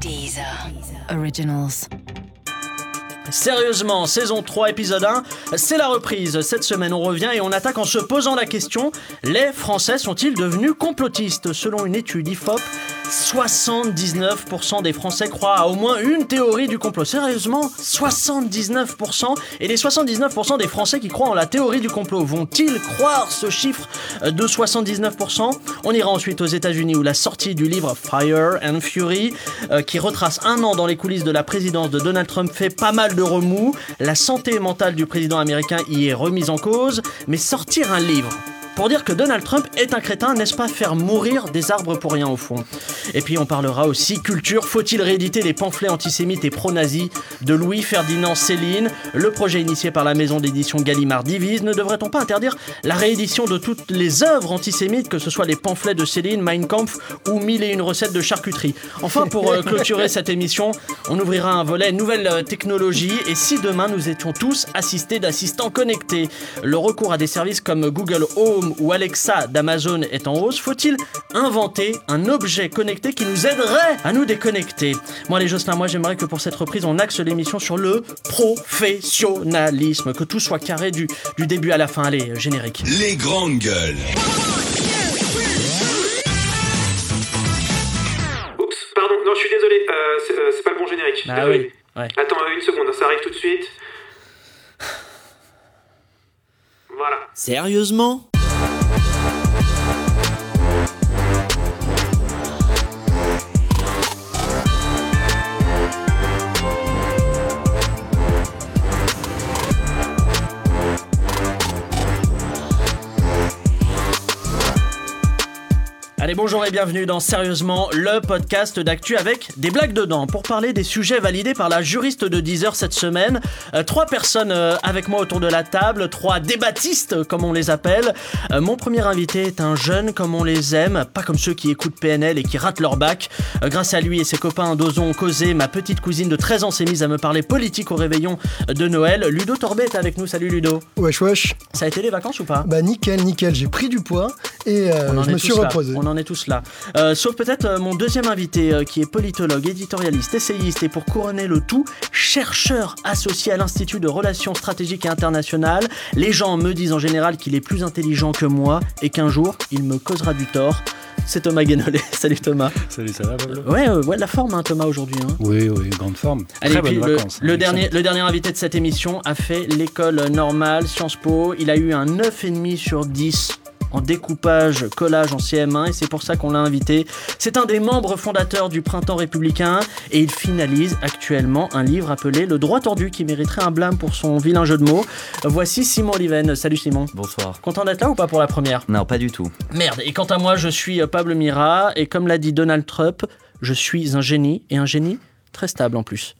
Deezer. Originals. Sérieusement, saison 3, épisode 1, c'est la reprise. Cette semaine, on revient et on attaque en se posant la question les Français sont-ils devenus complotistes? Selon une étude IFOP, 79% des Français croient à au moins une théorie du complot. Sérieusement 79% Et les 79% des Français qui croient en la théorie du complot vont-ils croire ce chiffre de 79% On ira ensuite aux États-Unis où la sortie du livre Fire and Fury, euh, qui retrace un an dans les coulisses de la présidence de Donald Trump, fait pas mal de remous. La santé mentale du président américain y est remise en cause, mais sortir un livre pour dire que Donald Trump est un crétin, n'est-ce pas faire mourir des arbres pour rien au fond? Et puis on parlera aussi culture, faut-il rééditer les pamphlets antisémites et pro-nazis de Louis-Ferdinand Céline? Le projet initié par la maison d'édition Gallimard divise, ne devrait-on pas interdire la réédition de toutes les œuvres antisémites, que ce soit les pamphlets de Céline, Mein Kampf ou mille et une recettes de charcuterie? Enfin, pour euh, clôturer cette émission, on ouvrira un volet nouvelle euh, technologie. Et si demain nous étions tous assistés d'assistants connectés, le recours à des services comme Google Home ou Alexa d'Amazon est en hausse, faut-il inventer un objet connecté qui nous aiderait à nous déconnecter? Moi, les Jocelyn, moi j'aimerais que pour cette reprise, on axe l'émission sur le professionnalisme, que tout soit carré du, du début à la fin. Allez, générique. Les grandes gueules. Oups, pardon, non, je suis désolé, euh, c'est euh, c'est pas le bon générique. Ah désolé. oui, ouais. Attends euh, une seconde, ça arrive tout de suite. Voilà. Sérieusement? Allez, bonjour et bienvenue dans Sérieusement, le podcast d'actu avec des blagues dedans. Pour parler des sujets validés par la juriste de 10 heures cette semaine, euh, trois personnes euh, avec moi autour de la table, trois débattistes comme on les appelle. Euh, mon premier invité est un jeune comme on les aime, pas comme ceux qui écoutent PNL et qui ratent leur bac. Grâce à lui et ses copains d'Ozon causé, ma petite cousine de 13 ans s'est mise à me parler politique au réveillon de Noël. Ludo Torbet est avec nous. Salut Ludo. Wesh wesh, Ça a été les vacances ou pas? Bah nickel nickel, j'ai pris du poids et je me suis reposé. On en est tous là. Euh, sauf peut-être euh, mon deuxième invité euh, qui est politologue, éditorialiste, essayiste et pour couronner le tout, chercheur associé à l'Institut de Relations Stratégiques et Internationales. Les gens me disent en général qu'il est plus intelligent que moi et qu'un jour il me causera du tort. C'est Thomas Guénolé. Salut Thomas. Salut, ça va Pablo? Ouais, ouais, la forme hein, Thomas aujourd'hui. hein. Oui, oui, grande forme. Allez, Très bonnes le, vacances. le dernier, le dernier invité de cette émission a fait l'école normale, Sciences Po. Il a eu un 9,5 sur 10 en découpage, collage en CM1 et c'est pour ça qu'on l'a invité. C'est un des membres fondateurs du Printemps républicain et il finalise actuellement un livre appelé Le droit tordu qui mériterait un blâme pour son vilain jeu de mots. Voici Simon Oliven. Salut Simon. Bonsoir. Content d'être là ou pas pour la première? Non, pas du tout. Merde, et quant à moi, je suis euh, Pablo Mira, et comme l'a dit Donald Trump, je suis un génie, et un génie très stable en plus.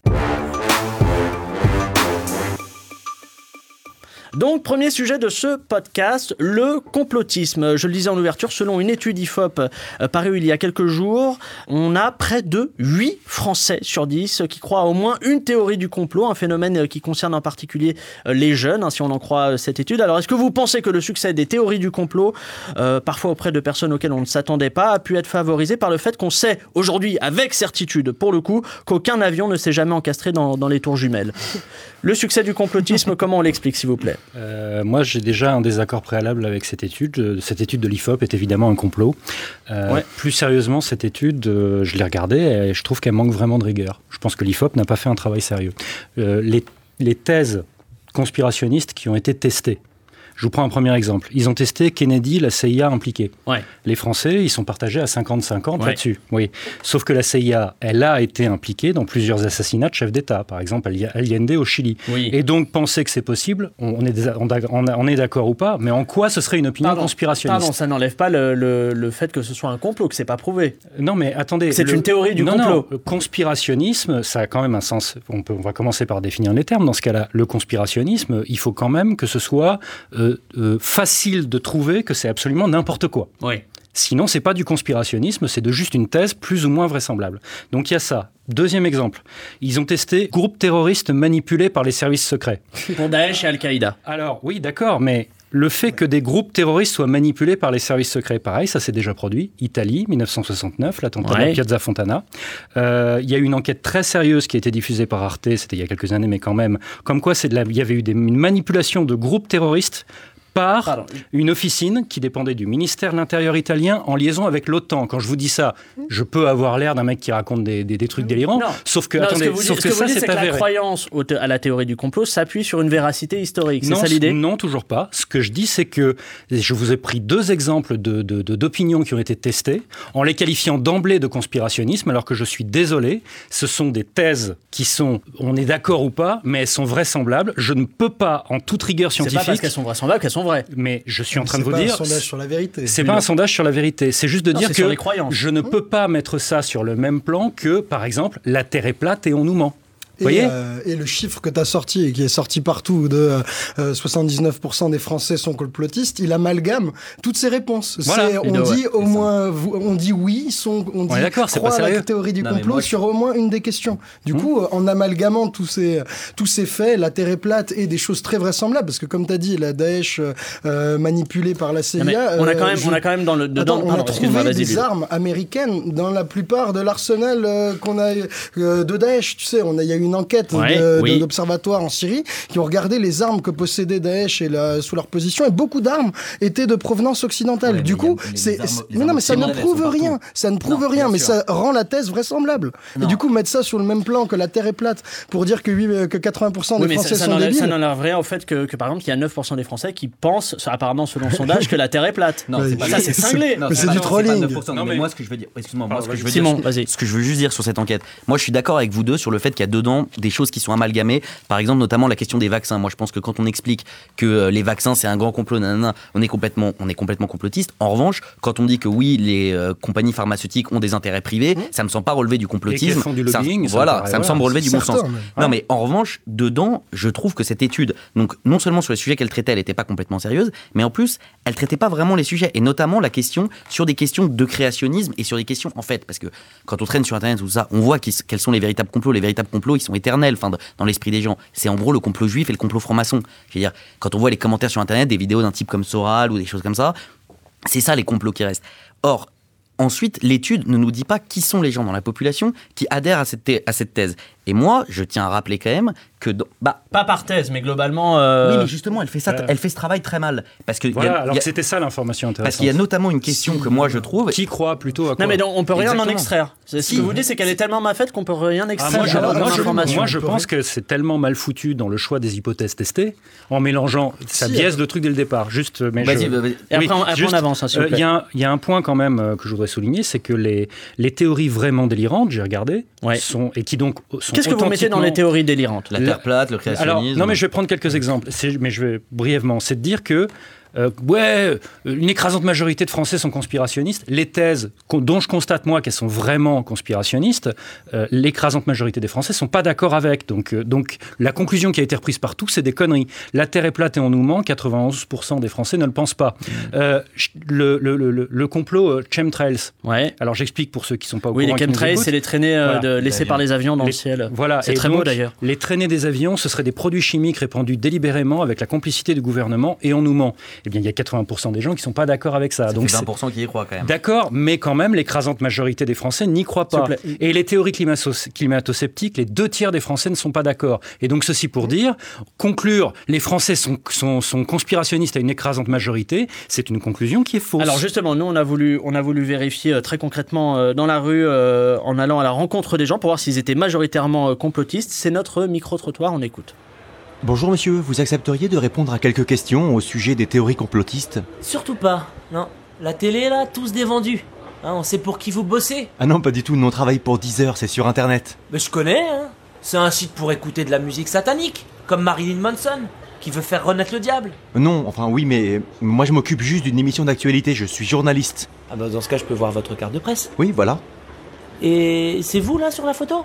Donc, premier sujet de ce podcast, le complotisme. Je le disais en ouverture, selon une étude IFOP euh, parue il y a quelques jours, on a près de 8 Français sur 10 qui croient à au moins une théorie du complot, un phénomène euh, qui concerne en particulier euh, les jeunes, hein, si on en croit cette étude. Alors, est-ce que vous pensez que le succès des théories du complot, euh, parfois auprès de personnes auxquelles on ne s'attendait pas, a pu être favorisé par le fait qu'on sait aujourd'hui, avec certitude, pour le coup, qu'aucun avion ne s'est jamais encastré dans, dans les tours jumelles? Le succès du complotisme, comment on l'explique, s'il vous plaît? Euh, moi, j'ai déjà un désaccord préalable avec cette étude. Euh, Cette étude de l'IFOP est évidemment un complot. Euh, Ouais. Plus sérieusement, cette étude, euh, je l'ai regardée et je trouve qu'elle manque vraiment de rigueur. Je pense que l'IFOP n'a pas fait un travail sérieux. Les, les thèses conspirationnistes qui ont été testées. Je vous prends un premier exemple. Ils ont testé Kennedy, la CIA impliquée. Ouais. Les Français, ils sont partagés à 50-50 Ouais. là-dessus. Oui. Sauf que la CIA, elle a été impliquée dans plusieurs assassinats de chefs d'État. Par exemple, Allende au Chili. Oui. Et donc, penser que c'est possible, on est, on d'accord ou pas, mais en quoi ce serait une opinion Pardon, conspirationniste Pardon, ça n'enlève pas le, le- le fait que ce soit un complot, que c'est pas prouvé. Non, mais attendez. C'est une théorie du non, complot. Non, conspirationnisme, ça a quand même un sens. On, peut, on va commencer par définir les termes. Dans ce cas-là, le conspirationnisme, il faut quand même que ce soit euh, euh, facile de trouver que c'est absolument n'importe quoi. Oui. Sinon, c'est pas du conspirationnisme, c'est de juste une thèse plus ou moins vraisemblable. Donc il y a ça. Deuxième exemple, ils ont testé groupe terroriste manipulé par les services secrets. Pour Daesh et Al-Qaïda. Alors oui, d'accord, mais Le fait que des groupes terroristes soient manipulés par les services secrets, pareil, ça s'est déjà produit. Italie, 1969, l'attentat Ouais. de Piazza Fontana. Euh, Il y a eu une enquête très sérieuse qui a été diffusée par Arte, c'était il y a quelques années, mais quand même, comme quoi il y avait eu des, une manipulation de groupes terroristes par Pardon. une officine qui dépendait du ministère de l'Intérieur italien en liaison avec l'OTAN. Quand je vous dis ça, je peux avoir l'air d'un mec qui raconte des, des- des trucs délirants, Non. sauf que, Non, attendez, ce que vous sauf dites, que ce que ça, c'est la croyance à la théorie du complot s'appuie sur une véracité historique. C'est ça l'idée? Non, toujours pas. Ce que je dis, c'est que je vous ai pris deux exemples de- de- de- d'opinions qui ont été testées, en les qualifiant d'emblée de conspirationnisme, alors que je suis désolé, ce sont des thèses qui sont, on est d'accord ou pas, mais elles sont vraisemblables. Je ne peux pas, en toute rigueur C'est pas parce scientifique, qu'elles sont vraisemblables qu'elles sont vraies. mais je suis en train de C'est vous pas dire... un sondage sur la vérité. C'est pas un sondage sur la vérité, c'est juste de Non, dire que sur les croyances. je ne peux pas mettre ça sur le même plan que, par exemple, la Terre est plate et on nous ment. Vous Et, voyez euh, et le chiffre que tu as sorti et qui est sorti partout de euh, 79% des Français sont complotistes, il amalgame toutes ces réponses. Voilà. On dit ouais, au moins, on dit oui, sont, on dit c'est croit à la théorie du Non, complot moi, sur au moins une des questions. Du Hum. coup, euh, en amalgamant tous ces tous ces faits, la Terre est plate et des choses très vraisemblables, parce que comme tu as dit, la Daesh euh, euh, manipulée par la CIA. Non, on a quand euh, même, je- on a quand même dans le dedans. Attends, on pardon, a trouvé des Bill. armes américaines dans la plupart de l'arsenal euh, qu'on a euh, de Daesh. Tu sais, on a, y a eu une enquête Ouais, de- oui. de- d'observatoires en Syrie qui ont regardé les armes que possédait Daesh et la- sous leur position, et beaucoup d'armes étaient de provenance occidentale. Ouais, du coup, c'est, mais non, mais ça ne prouve rien. Ça ne prouve Non, rien, mais sûr. ça rend la thèse vraisemblable. Et Non. du coup, mettre ça sur le même plan que la Terre est plate pour dire que, oui, euh, que 80% Oui, des mais ça, Français ça sont n'enlève, ça débiles. n'enlève rien au fait que, que, par exemple, il y a 9% des Français qui pensent, apparemment selon le sondage, que la Terre est plate. Non, c'est pas ça, c'est cinglé. C'est du trolling. pas 9%, Non, mais mais- moi, ce que je veux dire, excuse-moi, ce que je veux juste dire sur cette enquête, moi, je suis d'accord avec vous deux sur le fait qu'il y a dedans des choses qui sont amalgamées. Par exemple, notamment la question des vaccins. Moi, je pense que quand on explique que euh, les vaccins c'est un grand complot, nanana, on est complètement, on est complètement complotiste. En revanche, quand on dit que oui, les euh, compagnies pharmaceutiques ont des intérêts privés, ça me semble pas relever du complotisme. Font du lobbying, ça voilà, paraît- ça me semble relever du bon sens. mais- Non, mais en revanche, dedans, je trouve que cette étude, donc non seulement sur les sujets qu'elle traitait, elle n'était pas complètement sérieuse, mais en plus, elle traitait pas vraiment les sujets, et notamment la question sur des questions de créationnisme et sur des questions, en fait, parce que quand on traîne sur Internet tout ça, on voit quels sont les véritables complots. Les véritables complots, ils sont enfin, dans l'esprit des gens. C'est en gros le complot juif et le complot franc-maçon. Dire, quand on voit les commentaires sur Internet, des vidéos d'un type comme Soral ou des choses comme ça, c'est ça les complots qui restent. Or, ensuite, l'étude ne nous dit pas qui sont les gens dans la population qui adhèrent à cette thèse. Et moi, je tiens à rappeler quand même que... dans- bah, Pas par thèse, mais globalement. euh, oui, mais justement, elle fait, ça, elle fait ce travail très mal. Parce que... a- Voilà, alors a- que c'était ça l'information intéressante. parce qu'il y a notamment une question que moi, je trouve... Qui croit plutôt à quoi Non, mais non, on peut rien en extraire. Ce Si. que vous dites, c'est qu'elle est tellement mal faite qu'on peut rien Ah, extraire moi, je, alors, moi, je- moi, je pense que c'est tellement mal foutu dans le choix des hypothèses testées, en mélangeant, ça Si, biaise le truc dès le départ. Juste, mais Vas-y, je- vas-y. Et après, Oui, après, juste, on avance, hein, Euh, Il plaît. y, a un- il y a un point quand même euh, que je voudrais souligner, c'est que les, les théories vraiment délirantes, j'ai regardé, Ouais. sont, et qui donc sont Qu'est-ce que vous mettez dans les théories délirantes La Terre plate, le créationnisme... alors, non, mais je vais prendre quelques exemples, mais je vais brièvement. C'est de dire que, euh, ouais, euh, une écrasante majorité de Français sont conspirationnistes. Les thèses dont je constate, moi, qu'elles sont vraiment conspirationnistes, euh, l'écrasante majorité des Français sont pas d'accord avec. Donc, euh, donc, la conclusion qui a été reprise par tous, c'est des conneries. La Terre est plate et on nous ment, 91% des Français ne le pensent pas. Ch- le, le, le, le- complot chemtrails. Ouais. Alors, j'explique pour ceux qui sont pas au Oui, les courant. qui nous chemtrails, c'est les traînées Voilà. de- laissées par les avions dans Les- le ciel. Voilà, C'est très beau donc, d'ailleurs. Les traînées des avions, ce seraient des produits chimiques répandus délibérément avec la complicité du gouvernement et on nous ment. Eh bien, il y a 80% des gens qui ne sont pas d'accord avec ça. Ça donc fait c'est- 20% qui y croient quand même. D'accord, mais quand même, l'écrasante majorité des Français n'y croient pas. Et les théories climato- climato-sceptiques, les deux tiers des Français ne sont pas d'accord. Et donc, ceci pour dire, conclure les Français sont, sont, sont conspirationnistes à une écrasante majorité, c'est une conclusion qui est fausse. Alors justement, nous on a voulu, on a voulu vérifier euh, très concrètement euh, dans la rue euh, en allant à la rencontre des gens pour voir s'ils étaient majoritairement complotistes. C'est notre micro-trottoir, on écoute. Bonjour monsieur, vous accepteriez de répondre à quelques questions au sujet des théories complotistes Surtout pas, non. La télé, là, tous des vendus. Hein, on sait pour qui vous bossez. Ah non, pas du tout, nous on travaille pour 10 heures, c'est sur internet. Mais je connais, hein. C'est un site pour écouter de la musique satanique, comme Marilyn Manson, qui veut faire renaître le diable. Euh, Non, enfin oui, mais moi je m'occupe juste d'une émission d'actualité, je suis journaliste. Ah bah dans ce cas, je peux voir votre carte de presse. Oui, voilà. Et c'est vous, là, sur la photo?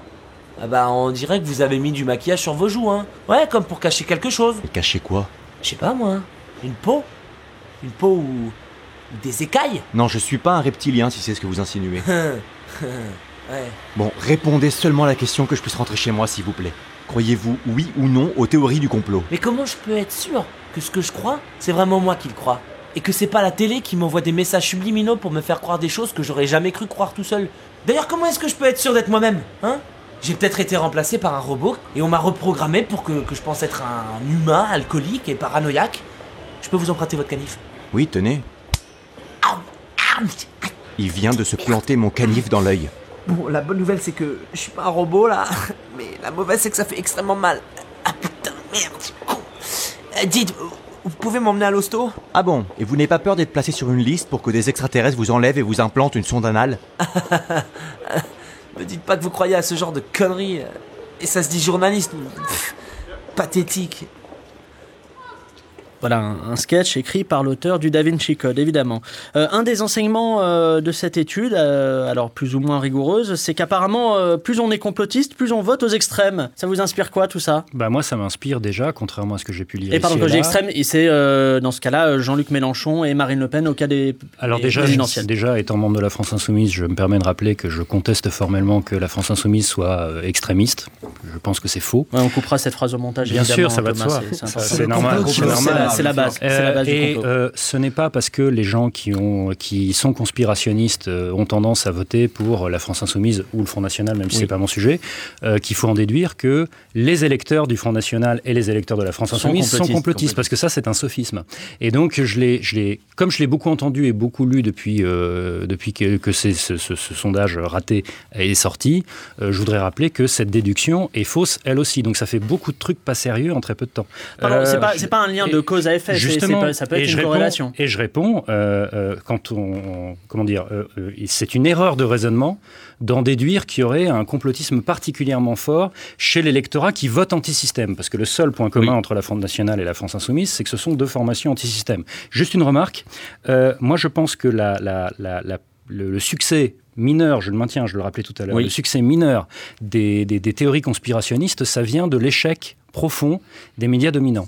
Ah bah on dirait que vous avez mis du maquillage sur vos joues, hein. Ouais, comme pour cacher quelque chose. Et cachez quoi? Je sais pas, moi. Une peau Une peau ou... ou des écailles Non, je suis pas un reptilien si c'est ce que vous insinuez. Ouais. Bon, répondez seulement à la question que je puisse rentrer chez moi, s'il vous plaît. Croyez-vous, oui ou non, aux théories du complot? Mais comment je peux être sûr que ce que je crois, c'est vraiment moi qui le crois? Et que c'est pas la télé qui m'envoie des messages subliminaux pour me faire croire des choses que j'aurais jamais cru croire tout seul? D'ailleurs, comment est-ce que je peux être sûr d'être moi-même Hein? J'ai peut-être été remplacé par un robot et on m'a reprogrammé pour que, que je pense être un humain alcoolique et paranoïaque. Je peux vous emprunter votre canif? Oui, tenez. Il vient de se planter mon canif dans l'œil. Bon, la bonne nouvelle c'est que je suis pas un robot là, mais la mauvaise c'est que ça fait extrêmement mal. Ah putain, merde, je suis con. Euh, dites, vous pouvez m'emmener à l'hosto? Ah bon Et vous n'avez pas peur d'être placé sur une liste pour que des extraterrestres vous enlèvent et vous implantent une sonde anale? Me dites pas que vous croyez à ce genre de conneries. Et ça se dit journaliste. Pathétique. Voilà, un, un sketch écrit par l'auteur du Da Vinci Code, évidemment. Euh, un des enseignements euh, de cette étude, euh, alors plus ou moins rigoureuse, c'est qu'apparemment, euh, plus on est complotiste, plus on vote aux extrêmes. Ça vous inspire quoi, tout ça? Bah moi, ça m'inspire déjà, contrairement à ce que j'ai pu lire. Et pardon, quand là. extrême, et c'est euh, dans ce cas-là Jean-Luc Mélenchon et Marine Le Pen au cas des Alors des déjà, présidentielles. déjà, étant membre de la France Insoumise, je me permets de rappeler que je conteste formellement que la France Insoumise soit extrémiste. Je pense que c'est faux. Ouais, on coupera cette phrase au montage. Bien évidemment, sûr, ça va de Thomas, soi. c'est- important. C'est normal. C'est normal. La, c'est la base. la Euh, base du et euh, ce n'est pas parce que les gens qui, ont, qui sont conspirationnistes euh, ont tendance à voter pour la France Insoumise ou le Front National, même si Oui. c'est pas mon sujet, euh, qu'il faut en déduire que les électeurs du Front National et les électeurs de la France Insoumise sont complotistes, complotistes, parce que ça c'est un sophisme. Et donc je l'ai, comme je l'ai beaucoup entendu et beaucoup lu depuis, depuis que, ce, ce- ce sondage raté est sorti, je voudrais rappeler que cette déduction est fausse elle aussi. Donc ça fait beaucoup de trucs pas sérieux en très peu de temps. Pardon, Euh, c'est pas, pas un lien de et- cause à effet, Justement, pas- ça peut et être je une réponds- corrélation. Et je réponds, euh, euh, quand on, comment dire, euh, euh, c'est une erreur de raisonnement d'en déduire qu'il y aurait un complotisme particulièrement fort chez l'électorat qui vote anti-système, parce que le seul point commun entre la France nationale et la France insoumise, c'est que ce sont deux formations anti-système. Juste une remarque, euh, moi je pense que la, la- la- la- le, le succès mineur, je le maintiens, je le rappelais tout à l'heure, Oui. le succès mineur des, des- des théories conspirationnistes, ça vient de l'échec profond des médias dominants.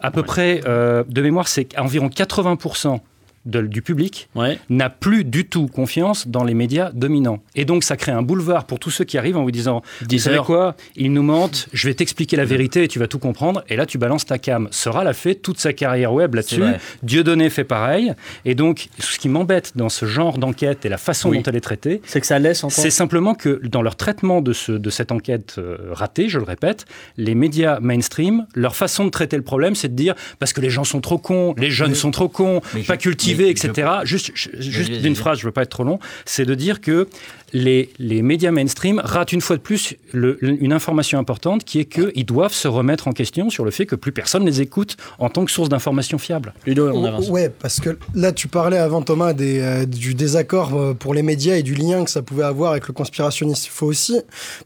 À peu près, euh, de mémoire, c'est environ 80% de- du public Ouais. n'a plus du tout confiance dans les médias dominants. Et donc, ça crée un boulevard pour tous ceux qui arrivent en vous disant Vous 10 savez quoi? Ils nous mentent, je vais t'expliquer la vérité et tu vas tout comprendre. Et là, tu balances ta cam. Sera l'a fait toute sa carrière web là-dessus. Dieudonné fait pareil. Et donc, ce qui m'embête dans ce genre d'enquête et la façon Oui. dont elle est traitée, C'est que ça laisse c'est simplement que dans leur traitement de, ce, de cette enquête euh, ratée, je le répète, les médias mainstream, leur façon de traiter le problème, c'est de dire parce que les gens sont trop cons, les jeunes sont trop cons, pas cultivés, etc. Juste, je- juste d'une phrase, je veux pas être trop long, c'est de dire que les, les médias mainstream ratent une fois de plus le- une information importante qui est qu'ils doivent se remettre en question sur le fait que plus personne les écoute en tant que source d'information fiable. Ludo, on avance. Ouais, parce que là, tu parlais avant, Thomas, des, euh, du désaccord euh, pour les médias et du lien que ça pouvait avoir avec le conspirationnisme. Il faut aussi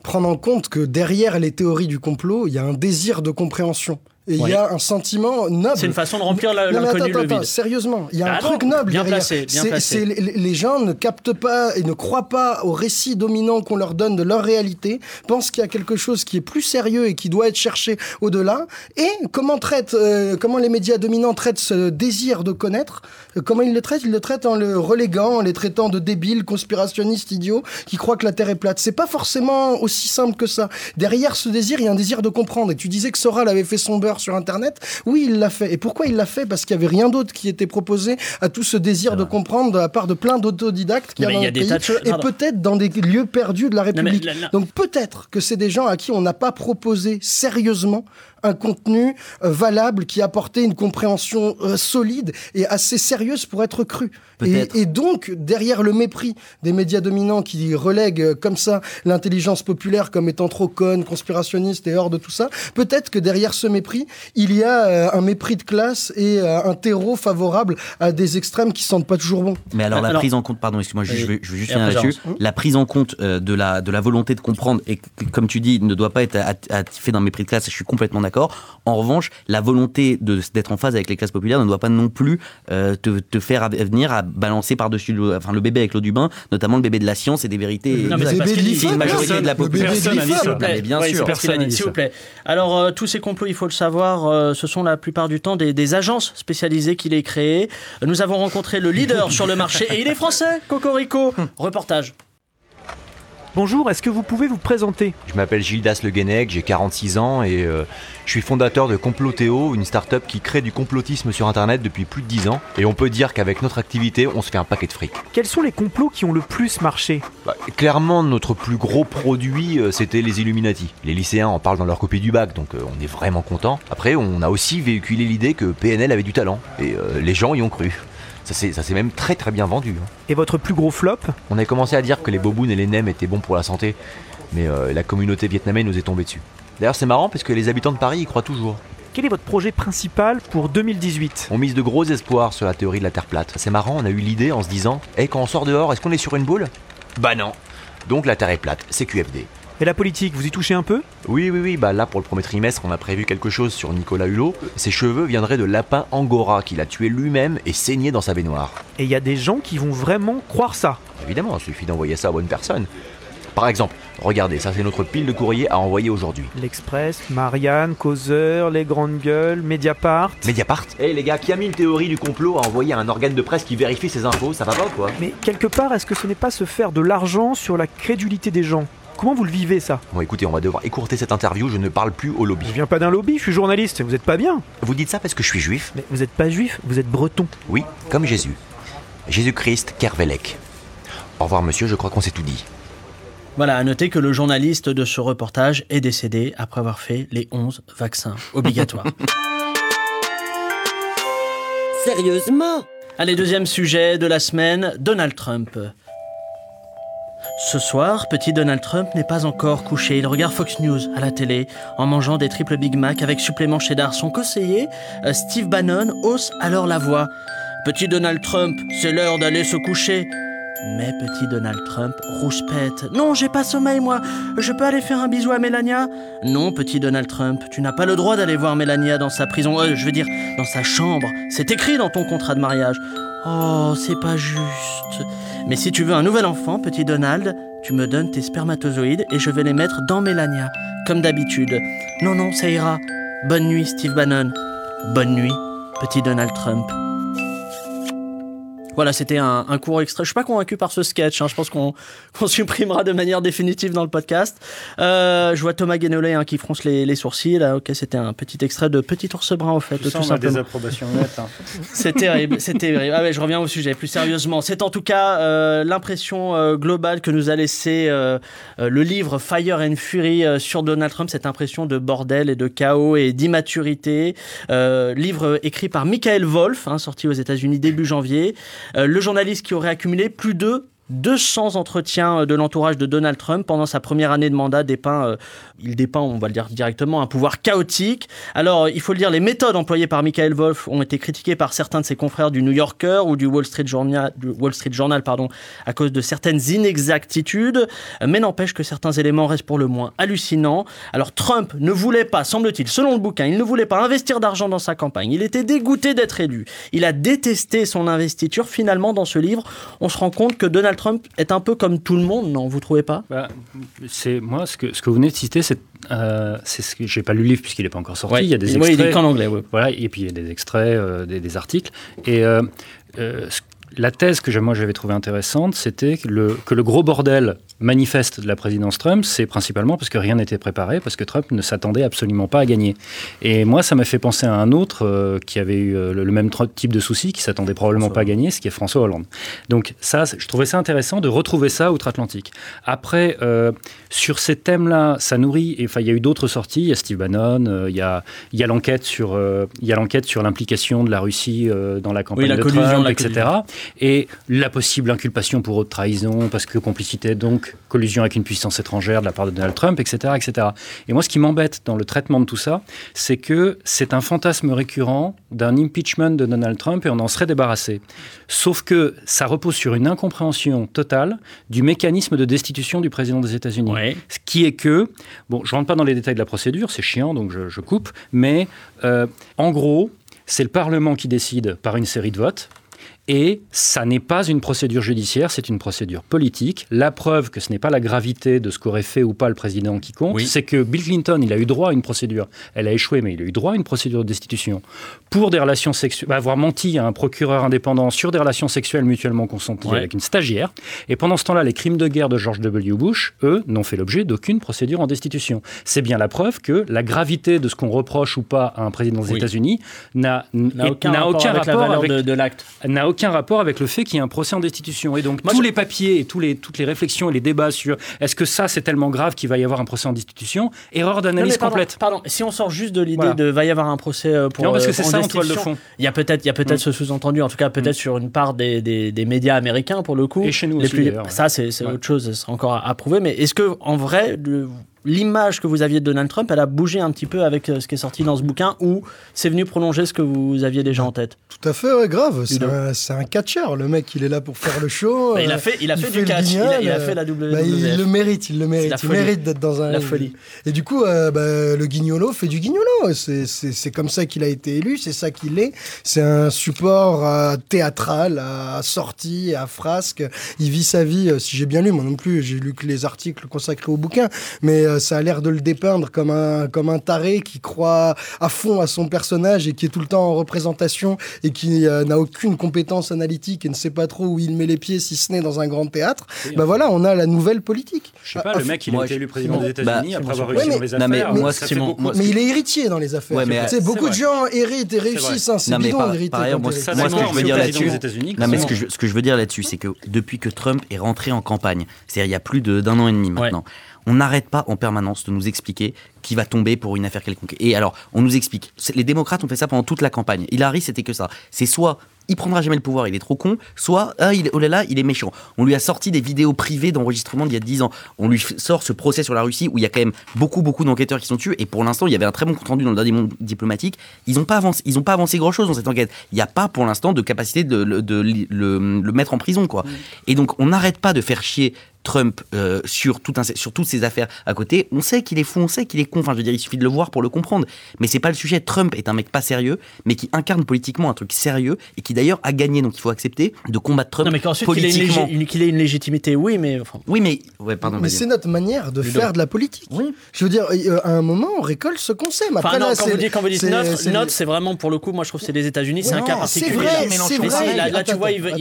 prendre en compte que derrière les théories du complot, il y a un désir de compréhension. Et il Ouais. y a un sentiment noble. C'est une façon de remplir l'inconnu, le vide. Sérieusement, il y a Ah un non, truc noble bien derrière. placé, bien placé. les, les gens ne captent pas et ne croient pas au récit dominant qu'on leur donne de leur réalité, pensent qu'il y a quelque chose qui est plus sérieux et qui doit être cherché au-delà. Et comment traite, euh, comment les médias dominants traitent ce désir de connaître euh, Comment ils le traitent? Ils le traitent en le reléguant, en les traitant de débiles, conspirationnistes, idiots, qui croient que la Terre est plate. C'est pas forcément aussi simple que ça. Derrière ce désir, il y a un désir de comprendre. Et tu disais que Soral avait fait son beurre sur Internet. Oui, il l'a fait. Et pourquoi il l'a fait? Parce qu'il y avait rien d'autre qui était proposé à tout ce désir de comprendre de la part de plein d'autodidactes qui dans y a le des pays, tas de choses- et peut-être dans des lieux perdus de la mais République. là- là- Donc peut-être que c'est des gens à qui on n'a pas proposé sérieusement un contenu euh, valable qui apportait une compréhension euh, solide et assez sérieuse pour être cru. Et, et donc, derrière le mépris des médias dominants qui relèguent euh, comme ça l'intelligence populaire comme étant trop conne, conspirationniste et hors de tout ça, peut-être que derrière ce mépris, il y a euh, un mépris de classe et euh, un terreau favorable à des extrêmes qui sentent pas toujours bon. Mais alors la Alors- prise en compte, pardon, excuse-moi, je, je vais juste finir là-dessus. La prise en compte euh, de la de la volonté de comprendre et que, comme tu dis, ne doit pas être attifée d'un mépris de classe. Je suis complètement d'accord. En revanche, la volonté d'être en phase avec les classes populaires ne doit pas non plus euh, te, te faire venir à balancer par-dessus le, enfin, le bébé avec l'eau du bain, notamment le bébé de la science et des vérités. Non, mais c'est une majorité de la population. S'il vous plaît. Bien sûr. s'il vous plaît. Alors, euh, tous ces complots, il faut le savoir, euh, ce sont la plupart du temps des, des agences spécialisées qui les créent. Nous avons rencontré le leader sur le marché et il est français, Cocorico. Reportage. Bonjour, est-ce que vous pouvez vous présenter Je m'appelle Gildas Le Guenec, j'ai 46 ans et euh, je suis fondateur de Complotéo, une start-up qui crée du complotisme sur internet depuis plus de 10 ans. Et on peut dire qu'avec notre activité, on se fait un paquet de fric. Quels sont les complots qui ont le plus marché Bah, clairement, notre plus gros produit, euh, c'était les Illuminati. Les lycéens en parlent dans leur copie du bac, donc euh, on est vraiment content. Après, on a aussi véhiculé l'idée que PNL avait du talent et les gens y ont cru. Ça s'est même très très bien vendu. hein. Et votre plus gros flop On a commencé à dire que les bobounes et les nems étaient bons pour la santé, mais euh, la communauté vietnamienne nous est tombée dessus. D'ailleurs, c'est marrant parce que les habitants de Paris y croient toujours. Quel est votre projet principal pour 2018 On mise de gros espoirs sur la théorie de la Terre plate. C'est marrant, on a eu l'idée en se disant Eh, quand on sort dehors, est-ce qu'on est sur une boule? Bah non Donc la Terre est plate, c'est QFD. Et la politique, vous y touchez un peu? Oui, oui, oui, bah là pour le premier trimestre, on a prévu quelque chose sur Nicolas Hulot. Ses cheveux viendraient de lapin angora qu'il a tué lui-même et saigné dans sa baignoire. Et il y a des gens qui vont vraiment croire ça. Évidemment, il suffit d'envoyer ça à bonne personne. Par exemple, regardez, ça c'est notre pile de courrier à envoyer aujourd'hui. L'Express, Marianne, Causeur, Les Grandes Gueules, Mediapart. Mediapart Eh les gars, qui a mis une théorie du complot à envoyer à un organe de presse qui vérifie ses infos Ça va pas ou quoi? Mais quelque part, est-ce que ce n'est pas se faire de l'argent sur la crédulité des gens? Comment vous le vivez ça Bon écoutez, on va devoir écourter cette interview, je ne parle plus au lobby. Je viens pas d'un lobby, je suis journaliste, vous êtes pas bien. Vous dites ça parce que je suis juif Mais vous êtes pas juif, vous êtes breton. Oui, comme Jésus. Jésus-Christ Kervelek. Au revoir monsieur, je crois qu'on s'est tout dit. Voilà, à noter que le journaliste de ce reportage est décédé après avoir fait les 11 vaccins obligatoires. Sérieusement? Allez, deuxième sujet de la semaine, Donald Trump. Ce soir, petit Donald Trump n'est pas encore couché. Il regarde Fox News à la télé en mangeant des triples Big Mac avec supplément cheddar. Son conseiller, euh, Steve Bannon, hausse alors la voix. Petit Donald Trump, c'est l'heure d'aller se coucher. Mais petit Donald Trump rouspète. Non, j'ai pas sommeil, moi. Je peux aller faire un bisou à Melania? Non, petit Donald Trump, tu n'as pas le droit d'aller voir Melania dans sa prison. Euh, je veux dire, dans sa chambre. C'est écrit dans ton contrat de mariage. Oh, c'est pas juste. Mais si tu veux un nouvel enfant, petit Donald, tu me donnes tes spermatozoïdes et je vais les mettre dans Melania, comme d'habitude. Non, non, ça ira. Bonne nuit, Steve Bannon. Bonne nuit, petit Donald Trump. Voilà, c'était un, un court extrait. Je suis pas convaincu par ce sketch. hein. Je pense qu'on supprimera de manière définitive dans le podcast. Euh, je vois Thomas Guénolé hein, qui fronce les, les sourcils. Là, ok, c'était un petit extrait de Petit ours brun, au fait, Tout tout a des simplement. approbations nettes. hein. C'est terrible, c'est terrible. Ah ouais, je reviens au sujet plus sérieusement. C'est en tout cas euh, l'impression euh, globale que nous a laissé euh, euh, le livre Fire and Fury euh, sur Donald Trump, cette impression de bordel et de chaos et d'immaturité. Euh, livre écrit par Michael Wolff, hein, sorti aux États-Unis début janvier. Euh, le journaliste qui aurait accumulé plus de 200 entretiens euh, de l'entourage de Donald Trump pendant sa première année de mandat dépeint, euh, il dépeint, on va le dire directement, un pouvoir chaotique. Alors, il faut le dire, les méthodes employées par Michael Wolff ont été critiquées par certains de ses confrères du New Yorker ou du Wall Street Journal, pardon, à cause de certaines inexactitudes, mais n'empêche que certains éléments restent pour le moins hallucinants. Alors, Trump ne voulait pas, semble-t-il, selon le bouquin, il ne voulait pas investir d'argent dans sa campagne. Il était dégoûté d'être élu. Il a détesté son investiture. Finalement, dans ce livre, on se rend compte que Donald Trump est un peu comme tout le monde, non? Vous trouvez pas? Bah, c'est moi ce que vous venez de citer, euh, c'est ce que j'ai pas lu le livre puisqu'il n'est pas encore sorti. Ouais. Il y a des extraits. il est qu'en anglais, ouais. Voilà, et puis il y a des extraits, euh, des, des articles. Et euh, euh, ce- la thèse que moi j'avais trouvée intéressante, c'était que le, que le gros bordel manifeste de la présidence Trump, c'est principalement parce que rien n'était préparé, parce que Trump ne s'attendait absolument pas à gagner. Et moi, ça m'a fait penser à un autre euh, qui avait eu euh, le, le même type de souci, qui s'attendait probablement pas à gagner, ce qui est François Hollande. Donc ça, je trouvais ça intéressant de retrouver ça outre-Atlantique. Après, euh, sur ces thèmes-là, ça nourrit. Enfin, il y a eu d'autres sorties. Il y a Steve Bannon. euh, il y a, il y a l'enquête sur, il y a l'enquête sur l'implication de la Russie dans la campagne la de Trump, la etc. collusion. Et la possible inculpation pour haute trahison, parce que complicité, donc collusion avec une puissance étrangère de la part de Donald Trump, etc., etc. Et moi, ce qui m'embête dans le traitement de tout ça, c'est que c'est un fantasme récurrent d'un impeachment de Donald Trump et on en serait débarrassé. Sauf que ça repose sur une incompréhension totale du mécanisme de destitution du président des États-Unis. Ce qui est que, bon, je rentre pas dans les détails de la procédure, c'est chiant, donc je, je coupe, mais euh, en gros, c'est le Parlement qui décide par une série de votes. Et ça n'est pas une procédure judiciaire, c'est une procédure politique. La preuve que ce n'est pas la gravité de ce qu'aurait fait ou pas le président qui compte, Oui. c'est que Bill Clinton, il a eu droit à une procédure. Elle a échoué, mais il a eu droit à une procédure de destitution pour des relations sexuelles, avoir menti à un procureur indépendant sur des relations sexuelles mutuellement consenties Ouais. avec une stagiaire. Et pendant ce temps-là, les crimes de guerre de George W. Bush, eux, n'ont fait l'objet d'aucune procédure en destitution. C'est bien la preuve que la gravité de ce qu'on reproche ou pas à un président des Oui. États-Unis n'a aucun, rapport avec la rapport valeur avec de, de l'acte. Aucun rapport avec le fait qu'il y ait un procès en destitution. Et donc, Moi, tous je- les papiers et tous les, toutes les réflexions et les débats sur est-ce que ça, c'est tellement grave qu'il va y avoir un procès en destitution, erreur d'analyse complète. Pardon, si on sort juste de l'idée Voilà. de va y avoir un procès euh, pour Non, parce que euh, c'est en ça en toile de fond. Il y a peut-être, il y a peut-être ce sous-entendu, en tout cas peut-être sur une part des, des, des médias américains pour le coup. Et chez nous les aussi, plus-. Ça, c'est c'est Ouais. autre chose, sera encore à, à prouver. Mais est-ce que en vrai, le- l'image que vous aviez de Donald Trump, elle a bougé un petit peu avec euh, ce qui est sorti dans ce bouquin, ou c'est venu prolonger ce que vous aviez déjà en tête? Tout à fait, ouais, grave. C'est un, c'est un catcheur. Le mec, il est là pour faire le show. Bah, il a euh, fait, il a fait du catch, il a, guignol, il a euh, fait la WWF. bah, il le mérite, il le mérite. Il mérite d'être dans un. La folie. Et du coup, euh, bah, le guignolo fait du guignolo. C'est- C'est c'est comme ça qu'il a été élu, c'est ça qu'il est. C'est un support euh, théâtral, à sortie, à frasque. Il vit sa vie, euh, si j'ai bien lu, moi non plus, j'ai lu que les articles consacrés au bouquin, mais euh, ça a l'air de le dépeindre comme un, comme un taré qui croit à fond à son personnage et qui est tout le temps en représentation et qui euh, n'a aucune compétence analytique et ne sait pas trop où il met les pieds si ce n'est dans un grand théâtre. bah voilà, on a la nouvelle politique. Je sais pas, Ah, le mec, il moi, a été élu président des Bah, États-Unis après avoir Ouais, réussi mais- dans les Non, affaires. mais moi, moi, Mais il est héritier dans les affaires. Ouais, mais, Tu sais, c'est beaucoup de gens héritent et réussissent. hein, C'est Non, mais bidon par- d'hériter. moi, ce que je veux dire là-dessus- ce que, je, ce que je veux dire là-dessus, c'est que depuis que Trump est rentré en campagne, c'est-à-dire il y a plus de- d'un an et demi maintenant, on n'arrête pas en permanence de nous expliquer qui va tomber pour une affaire quelconque. Et alors, on nous explique. Les démocrates ont fait ça pendant toute la campagne. Hillary, c'était que ça. C'est soit il prendra jamais le pouvoir, il est trop con, soit ah, il, oh là là, il est méchant. On lui a sorti des vidéos privées d'enregistrement d'il y a 10 ans. On lui sort ce procès sur la Russie où il y a quand même beaucoup, beaucoup d'enquêteurs qui sont tués. Et pour l'instant, il y avait un très bon compte rendu dans le dernier monde diplomatique. Ils n'ont pas avancé, ils ont pas avancé grand chose dans cette enquête. Il n'y a pas pour l'instant de capacité de, le- de li- le, le mettre en prison, quoi. Et donc, on n'arrête pas de faire chier Trump euh, sur, tout un, sur toutes ces affaires à côté. On sait qu'il est fou, on sait qu'il est con. Enfin, je veux dire, il suffit de le voir pour le comprendre. Mais c'est pas le sujet. Trump est un mec pas sérieux, mais qui incarne politiquement un truc sérieux et qui d'ailleurs a gagné. Donc, il faut accepter de combattre Trump Non, mais qu'ensuite qu'il ait, une politiquement. légé- une- qu'il ait une légitimité, oui, mais enfin, Oui, mais ouais, pardon. Mais c'est notre manière de faire de la politique. Oui. Je veux dire, euh, à un moment, on récolte ce qu'on sème. Après, Enfin, non, là, quand, c'est- vous dites, quand vous dites notre, c'est- vraiment pour le coup, moi je trouve que c'est les États-Unis, c'est un cas c'est particulier. vrai, Mais c'est vrai. là, là, tu vois, ils veulent,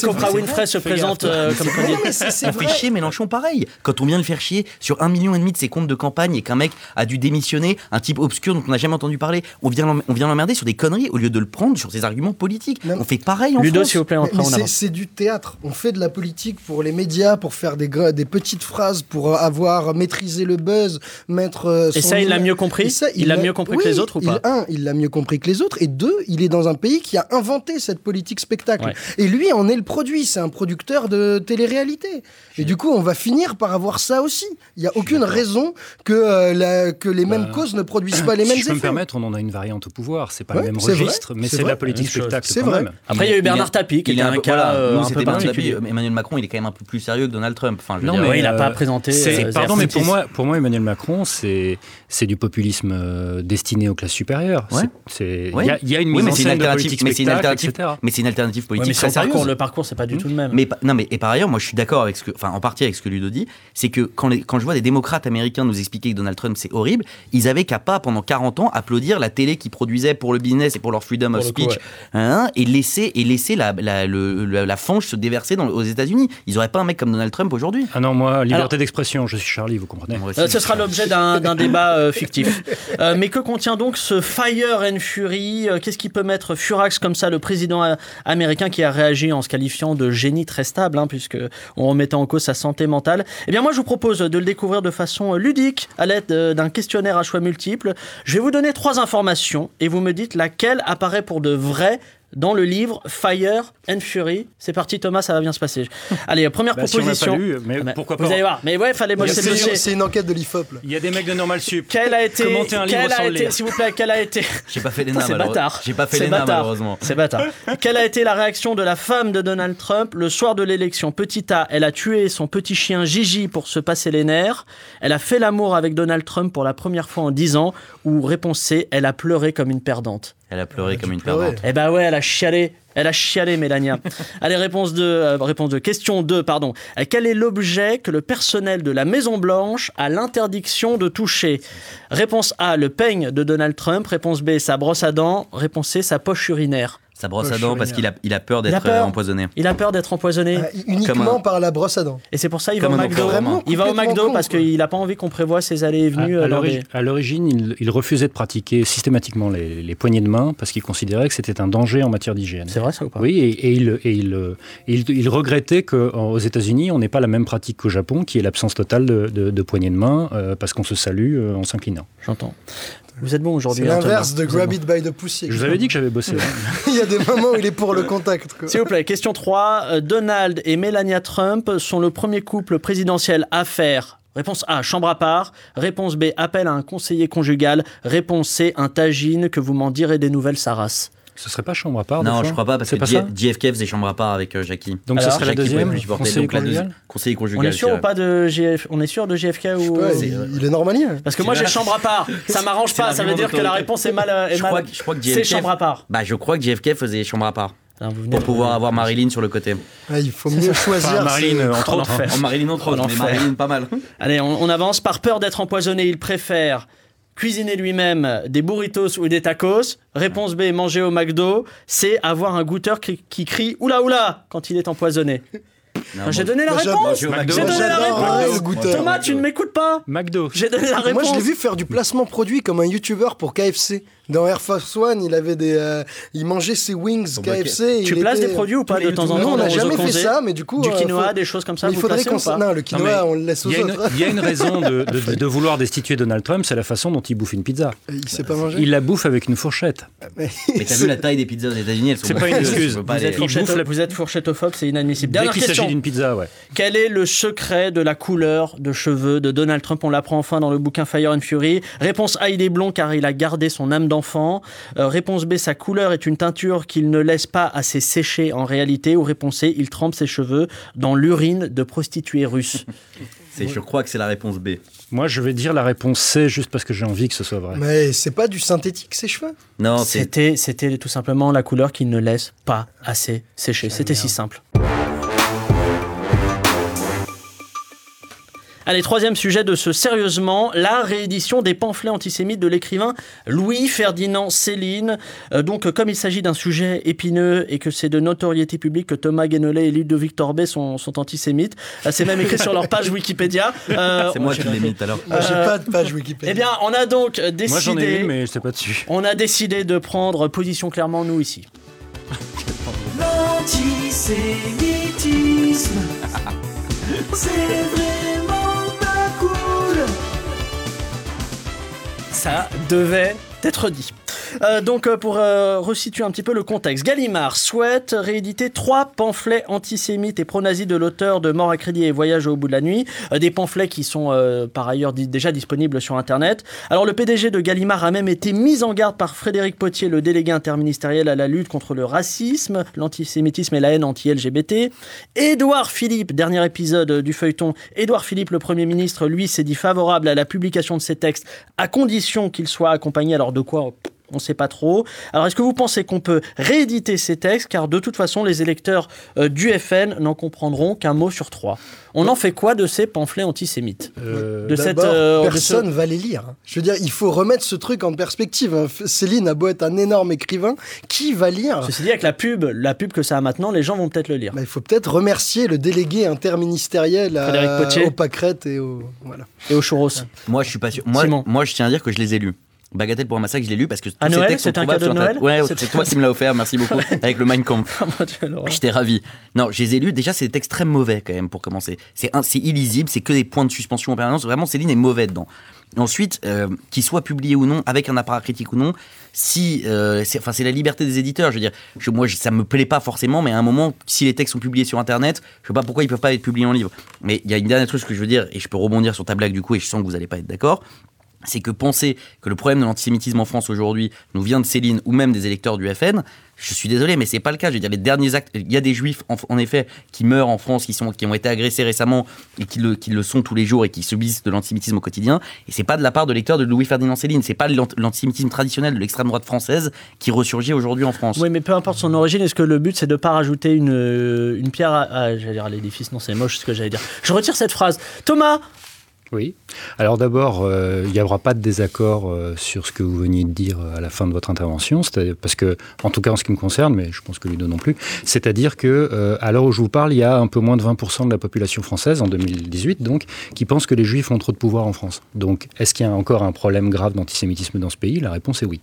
qu'Oprah. Winfrey se présente euh, comme candidat. fait vrai. chier Mélenchon pareil. Quand on vient le faire chier sur un million et demi de ses comptes de campagne et qu'un mec a dû démissionner, un type obscur dont on n'a jamais entendu parler, on vient l'em- on vient l'emmerder sur des conneries au lieu de le prendre sur ses arguments politiques. Non. On fait pareil en Ludo, France. s'il vous plaît, Mais, après mais on c'est- du théâtre. On fait de la politique pour les médias, pour faire des, des petites phrases, pour avoir maîtrisé le buzz, mettre. euh, Et ça, il l'a mieux compris Il l'a mieux compris que les autres ou il- pas Un, il l'a mieux compris que les autres. Et deux, il est dans un pays qui a inventé cette politique spectacle. Ouais. Et lui en est le produit. C'est un producteur de télé-réalité. Et du coup, on va finir par avoir ça aussi. Il n'y a aucune raison que, euh, la- que les mêmes Bah, causes ne produisent pas les mêmes si je peux me effets. permettre, on en a une variante au pouvoir. C'est pas Ouais, le même c'est vrai, registre, mais c'est c'est de vrai. la politique spectacle C'est quand vrai. même. Après, il y a eu Bernard Tapie, qui est un cas voilà, euh, nous, un c'était peu Bernard particulier. Tapie. Emmanuel Macron, il est quand même un peu plus sérieux que Donald Trump. Enfin, je veux Non, dire, mais Ouais, il n'a euh, pas présenté. C'est- euh, pardon, mais pour moi, pour moi, Emmanuel Macron, c'est c'est du populisme euh, destiné aux classes supérieures. Il Ouais. y, a- il y a une mise en scène de alternative, politique mais c'est une spectacle, alternative, etc. mais c'est une alternative Ouais, politique très sérieuse. le parcours, c'est pas du tout le même. Mais non, mais et par ailleurs, moi, je suis d'accord avec ce que, enfin, en partie avec ce que Ludo dit, c'est que quand, les- quand je vois des démocrates américains nous expliquer que Donald Trump c'est horrible, ils avaient qu'à pas pendant 40 ans applaudir la télé qui produisait pour le business et pour leur freedom of le coup, speech, ouais. hein, et laisser et laisser la, la, le- la, la fange se déverser dans, aux États-Unis. Ils auraient pas un mec comme Donald Trump aujourd'hui. Ah non, moi, liberté Alors- d'expression, je suis Charlie, vous comprenez. Moi aussi. Euh, ce sera l'objet d'un d'un débat euh, fictif. Euh, mais que contient donc ce Fire and Fury Euh, Qu'est-ce qui peut mettre furax comme ça le président euh, américain qui a réagi en se qualifiant de génie très stable, hein, puisque on remettait en sa santé mentale Eh bien, moi, je vous propose de le découvrir de façon euh, ludique à l'aide euh, d'un questionnaire à choix multiples. Je vais vous donner trois informations et vous me dites laquelle apparaît pour de vrai dans le livre Fire and Fury. C'est parti, Thomas, ça va bien se passer. Allez, première Bah, si proposition. pas lu, mais Ah bah, pourquoi Vous pas allez voir. Mais ouais, fallait le C'est une enquête de l'IFOP. là. Il y a des mecs de Normal Sup. Quel a été, Commenter un livre quel sans a le été, lire. s'il vous plaît, quel a été, J'ai pas fait Putain, l'ENA, c'est bâtard. J'ai pas fait C'est l'ENA, bâtard. malheureusement. C'est bâtard. Quelle a été la réaction de la femme de Donald Trump le soir de l'élection? Petit A, elle a tué son petit chien Gigi pour se passer les nerfs. Elle a fait l'amour avec Donald Trump pour la première fois en 10 ans. Ou réponse C, elle a pleuré comme une perdante. Elle a pleuré comme une perdante. Eh bah ouais, elle a chialé. Elle a chialé, Mélania. Allez, réponse 2, euh, réponse 2. Question 2, pardon. Euh, Quel est l'objet que le personnel de la Maison-Blanche a l'interdiction de toucher? Réponse A, le peigne de Donald Trump. Réponse B, sa brosse à dents. Réponse C, sa poche urinaire. Sa brosse à Poche dents parce qu'il a, il a peur Il d'être euh, empoisonné. Il a peur d'être empoisonné. Ah, uniquement par la brosse à dents. Et c'est pour ça qu'il va Comme au un McDo. vraiment Il va au McDo con, parce qu'il n'a pas envie qu'on prévoit ses allées et venues. À, euh, à lors l'ori- des- à l'origine, il, il refusait de pratiquer systématiquement les, les poignées de main parce qu'il considérait que c'était un danger en matière d'hygiène. C'est vrai ça ou pas Oui, et, et il, et il, euh, il, il regrettait qu'aux États-Unis, on n'ait pas la même pratique qu'au Japon, qui est l'absence totale de, de, de poignées de main, euh, parce qu'on se salue euh, en s'inclinant. J'entends. Vous êtes bon C'est aujourd'hui. hein, l'inverse de grab it by the pussy. Je vous avais dit que j'avais bossé. hein. Il y a des moments où il est pour le contact. S'il vous plaît, question 3. Euh, Donald et Melania Trump sont le premier couple présidentiel à faire? Réponse A, chambre à part. Réponse B, appel à un conseiller conjugal. Réponse C, un tagine que vous m'en direz des nouvelles, Saras. Ce serait pas chambre à part Non, je crois pas parce que JFK faisait chambre à part avec euh, Jackie. Donc Alors, ce serait la Jackie pouvait deuxième plus conseiller Donc la conjugal deuxième- conseiller On conjugal. est sûr ou dirais. pas de JF On est sûr de JFK ou il, il est normalien. Parce que moi j'ai chambre à part. Ça m'arrange pas. Ça veut dire que la réponse est mal. euh, est Je mal- crois, que- je crois que C'est JFK. chambre à part. Bah, je crois que JFK faisait chambre à part. Pour pouvoir avoir Marilyn sur le côté. Ah, il faut mieux choisir. Enfin, Marilyn, euh, entre Oh, autres. l'enfer. En Marilyn entre autres, mais. Marilyn pas mal. Allez, on, on avance. Par peur d'être empoisonné, il préfère cuisiner lui-même des burritos ou des tacos. Réponse B, manger au McDo. C, avoir un goûteur qui, qui crie oula oula quand il est empoisonné. Non, J'ai donné la réponse. J'ai donné la réponse. Thomas, tu ne m'écoutes pas. McDo. J'ai donné la réponse. Moi, je l'ai vu faire du placement produit comme un youtubeur pour KFC. Dans Air Force One, il avait des, euh, il mangeait ses wings KFC. Tu il places était- des produits ou pas de temps en Non, temps on dans n'a jamais fait ça, mais du coup. Du euh, quinoa, faut- des choses comme ça. Mais il faudrait qu'on Non, le quinoa, on le laisse aux Il y, a une, autres. il y a une raison de, de- de vouloir destituer Donald Trump, c'est la façon dont il bouffe une pizza. Il sait pas manger. Il la bouffe avec une fourchette. Mais t'as vu la taille des pizzas aux États-Unis C'est pas une excuse. Vous êtes, fourchettophobe, c'est inadmissible. Dès qu'il s'agit d'une pizza, ouais. Quel est le secret de la couleur de cheveux de Donald Trump? On l'apprend enfin dans le bouquin Fire and Fury. Réponse A, il est blond car il a gardé son âme d'enfant. Euh, réponse B, sa couleur est une teinture qu'il ne laisse pas assez sécher en réalité. Ou réponse C, il trempe ses cheveux dans l'urine de prostituées russes. C'est- Je crois que c'est la réponse B. Moi, je vais dire la réponse C juste parce que j'ai envie que ce soit vrai. Mais c'est pas du synthétique, ces cheveux? Non, C'était, c'était tout simplement la couleur qu'il ne laisse pas assez sécher. C'était si simple. Allez, troisième sujet de ce Sérieusement, la réédition des pamphlets antisémites de l'écrivain Louis-Ferdinand Céline. Euh, donc, euh, comme il s'agit d'un sujet épineux et que c'est de notoriété publique que Thomas Guénolé et Ludovic Torbet sont, sont antisémites, euh, c'est même écrit sur leur page Wikipédia. Euh, c'est moi qui l'ai mis. Moi, J'ai pas de page Wikipédia. Eh bien, on a donc décidé... Moi, j'en ai une, mais je sais pas dessus. On a décidé de prendre position clairement, nous, ici. L'antisémitisme, c'est vraiment Ça devait être dit. Euh, donc euh, pour euh, resituer un petit peu le contexte, Gallimard souhaite rééditer trois pamphlets antisémites et pro-nazis de l'auteur de Mort à crédit et Voyage au bout de la nuit, des pamphlets qui sont par ailleurs déjà disponibles sur Internet. Alors le PDG de Gallimard a même été mis en garde par Frédéric Potier, le délégué interministériel à la lutte contre le racisme, l'antisémitisme et la haine anti-LGBT. Édouard Philippe, dernier épisode du feuilleton, Édouard Philippe, le Premier ministre, lui, s'est dit favorable à la publication de ces textes à condition qu'ils soient accompagnés, alors de quoi on ne sait pas trop. Alors, est-ce que vous pensez qu'on peut rééditer ces textes? Car de toute façon, les électeurs euh, du FN n'en comprendront qu'un mot sur trois. On en fait quoi de ces pamphlets antisémites? Euh, De cette, euh, ce- personne va les lire. Je veux dire, il faut remettre ce truc en perspective. hein. Céline a beau être un énorme écrivain, qui va lire? Ceci dit, avec la pub, la pub que ça a maintenant, les gens vont peut-être le lire. Bah, Il faut peut-être remercier le délégué interministériel à- Frédéric Potier. au Pâquerette et au... Voilà. Et au churros. Moi, je suis pas sûr. Moi, Simon. moi, je tiens à dire que je les ai lus. Bagatelle pour un massacre, je l'ai lu parce que tous À ces Noël, textes sont trouvables sur. Noël Ouais, c'est toi qui me l'as offert, merci beaucoup. Avec le Mein Kampf. Laurent. J'étais ravi. Non, je les ai lus. Déjà, c'est des textes très mauvais quand même pour commencer. C'est illisible, c'est que des points de suspension en permanence. Vraiment, Céline est mauvais dedans. Ensuite, euh, qu'il soit publié ou non, avec un apparat critique ou non, si, euh, c'est, enfin, c'est la liberté des éditeurs. Je veux dire, je, moi, je- ça me plaît pas forcément, mais à un moment, si les textes sont publiés sur Internet, je sais pas pourquoi ils peuvent pas être publiés en livre. Mais il y a une dernière chose que je veux dire, et je peux rebondir sur ta blague du coup, et je sens que vous allez pas être d'accord c'est que penser que le problème de l'antisémitisme en France aujourd'hui nous vient de Céline ou même des électeurs du FN, Je suis désolé, mais c'est pas le cas. Je veux dire, les derniers actes, il y a des juifs, en, effet, qui meurent en France, qui, sont, qui ont été agressés récemment et qui le, qui le sont tous les jours et qui subissent de l'antisémitisme au quotidien. Et c'est pas de la part de lecteurs de Louis-Ferdinand Céline. C'est pas l'ant- l'antisémitisme traditionnel de l'extrême droite française qui ressurgit aujourd'hui en France. Oui, mais peu importe son origine, est-ce que le but c'est de pas rajouter une, une pierre à, à l'édifice? Non, c'est moche ce que j'allais dire. Je retire cette phrase. Thomas, Oui. Alors d'abord, euh, il n'y aura pas de désaccord euh, sur ce que vous veniez de dire euh, à la fin de votre intervention, c'est-à-dire- parce que, en tout cas en ce qui me concerne, mais je pense que Ludo non plus, c'est-à-dire que euh, à l'heure où je vous parle, il y a un peu moins de 20% de la population française en 2018, donc, qui pense que les Juifs ont trop de pouvoir en France. Donc, est-ce qu'il y a encore un problème grave d'antisémitisme dans ce pays? La réponse est oui.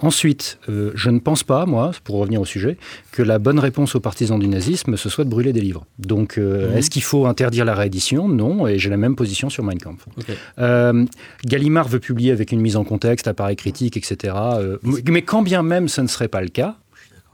Ensuite, je ne pense pas, moi, pour revenir au sujet, que la bonne réponse aux partisans du nazisme, ce soit de brûler des livres. Donc, Mhm. est-ce qu'il faut interdire la réédition? Non, et j'ai la même position sur Mein Kampf. Ok. Euh, Gallimard veut publier avec une mise en contexte, appareil critique, etc. euh, mais quand bien même ce ne serait pas le cas,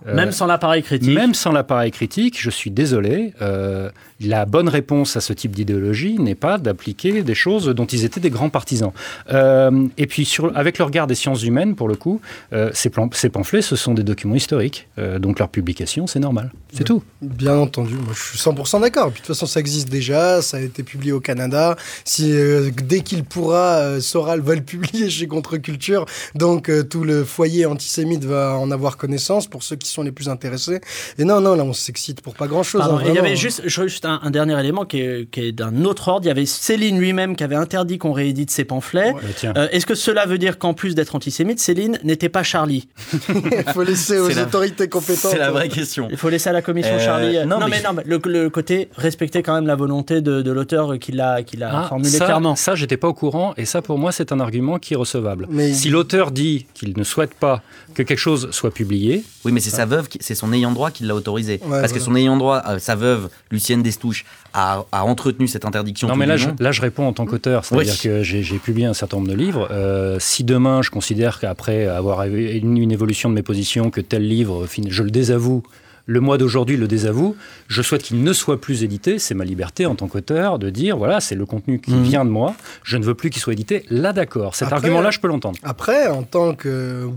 même sans l'appareil critique, même sans l'appareil critique, je suis désolé, euh, la bonne réponse à ce type d'idéologie n'est pas d'appliquer des choses dont ils étaient des grands partisans. Euh, et puis, sur, avec le regard des sciences humaines, pour le coup, euh, ces, plan- ces pamphlets, ce sont des documents historiques. Euh, donc leur publication, c'est normal. C'est tout. Bien entendu, moi je suis 100% d'accord. Puis de toute façon, ça existe déjà, ça a été publié au Canada. Si euh, dès qu'il pourra, euh, Soral va le publier chez Contre-Culture, donc euh, tout le foyer antisémite va en avoir connaissance pour ceux qui sont les plus intéressés. Et non, non, là on s'excite pour pas grand-chose. Hein, il y avait hein. juste, un, un dernier élément qui est, qui est d'un autre ordre. Il y avait Céline lui-même qui avait interdit qu'on réédite ses pamphlets. Euh, Est-ce que cela veut dire qu'en plus d'être antisémite, Céline n'était pas Charlie Il faut laisser aux la- autorités compétentes. C'est la vraie question. Il faut laisser à la commission Euh, Charlie. non, non, mais non, mais le, le côté respecter quand même la volonté de, de l'auteur qui l'a qui l'a Ah, formulé ça, clairement. Ça, j'étais pas au courant, et ça, pour moi, c'est un argument qui est recevable. Mais- Si l'auteur dit qu'il ne souhaite pas que quelque chose soit publié, Oui, mais c'est sa veuve, c'est son ayant droit qui l'a autorisé. Ouais, Parce que son ayant droit, euh, sa veuve, Lucienne Destouches, a, a entretenu cette interdiction. Non, mais là je, long. là, je réponds en tant qu'auteur. C'est-à-dire Oui. que j'ai publié un certain nombre de livres. Euh, si demain, je considère qu'après avoir eu une, une évolution de mes positions, que tel livre, je le désavoue, le mois d'aujourd'hui le désavoue, je souhaite qu'il ne soit plus édité. C'est ma liberté en tant qu'auteur de dire voilà, c'est le contenu qui Mhm. vient de moi. Je ne veux plus qu'il soit édité. Là, d'accord. Cet argument-là, je peux l'entendre. Après, en tant que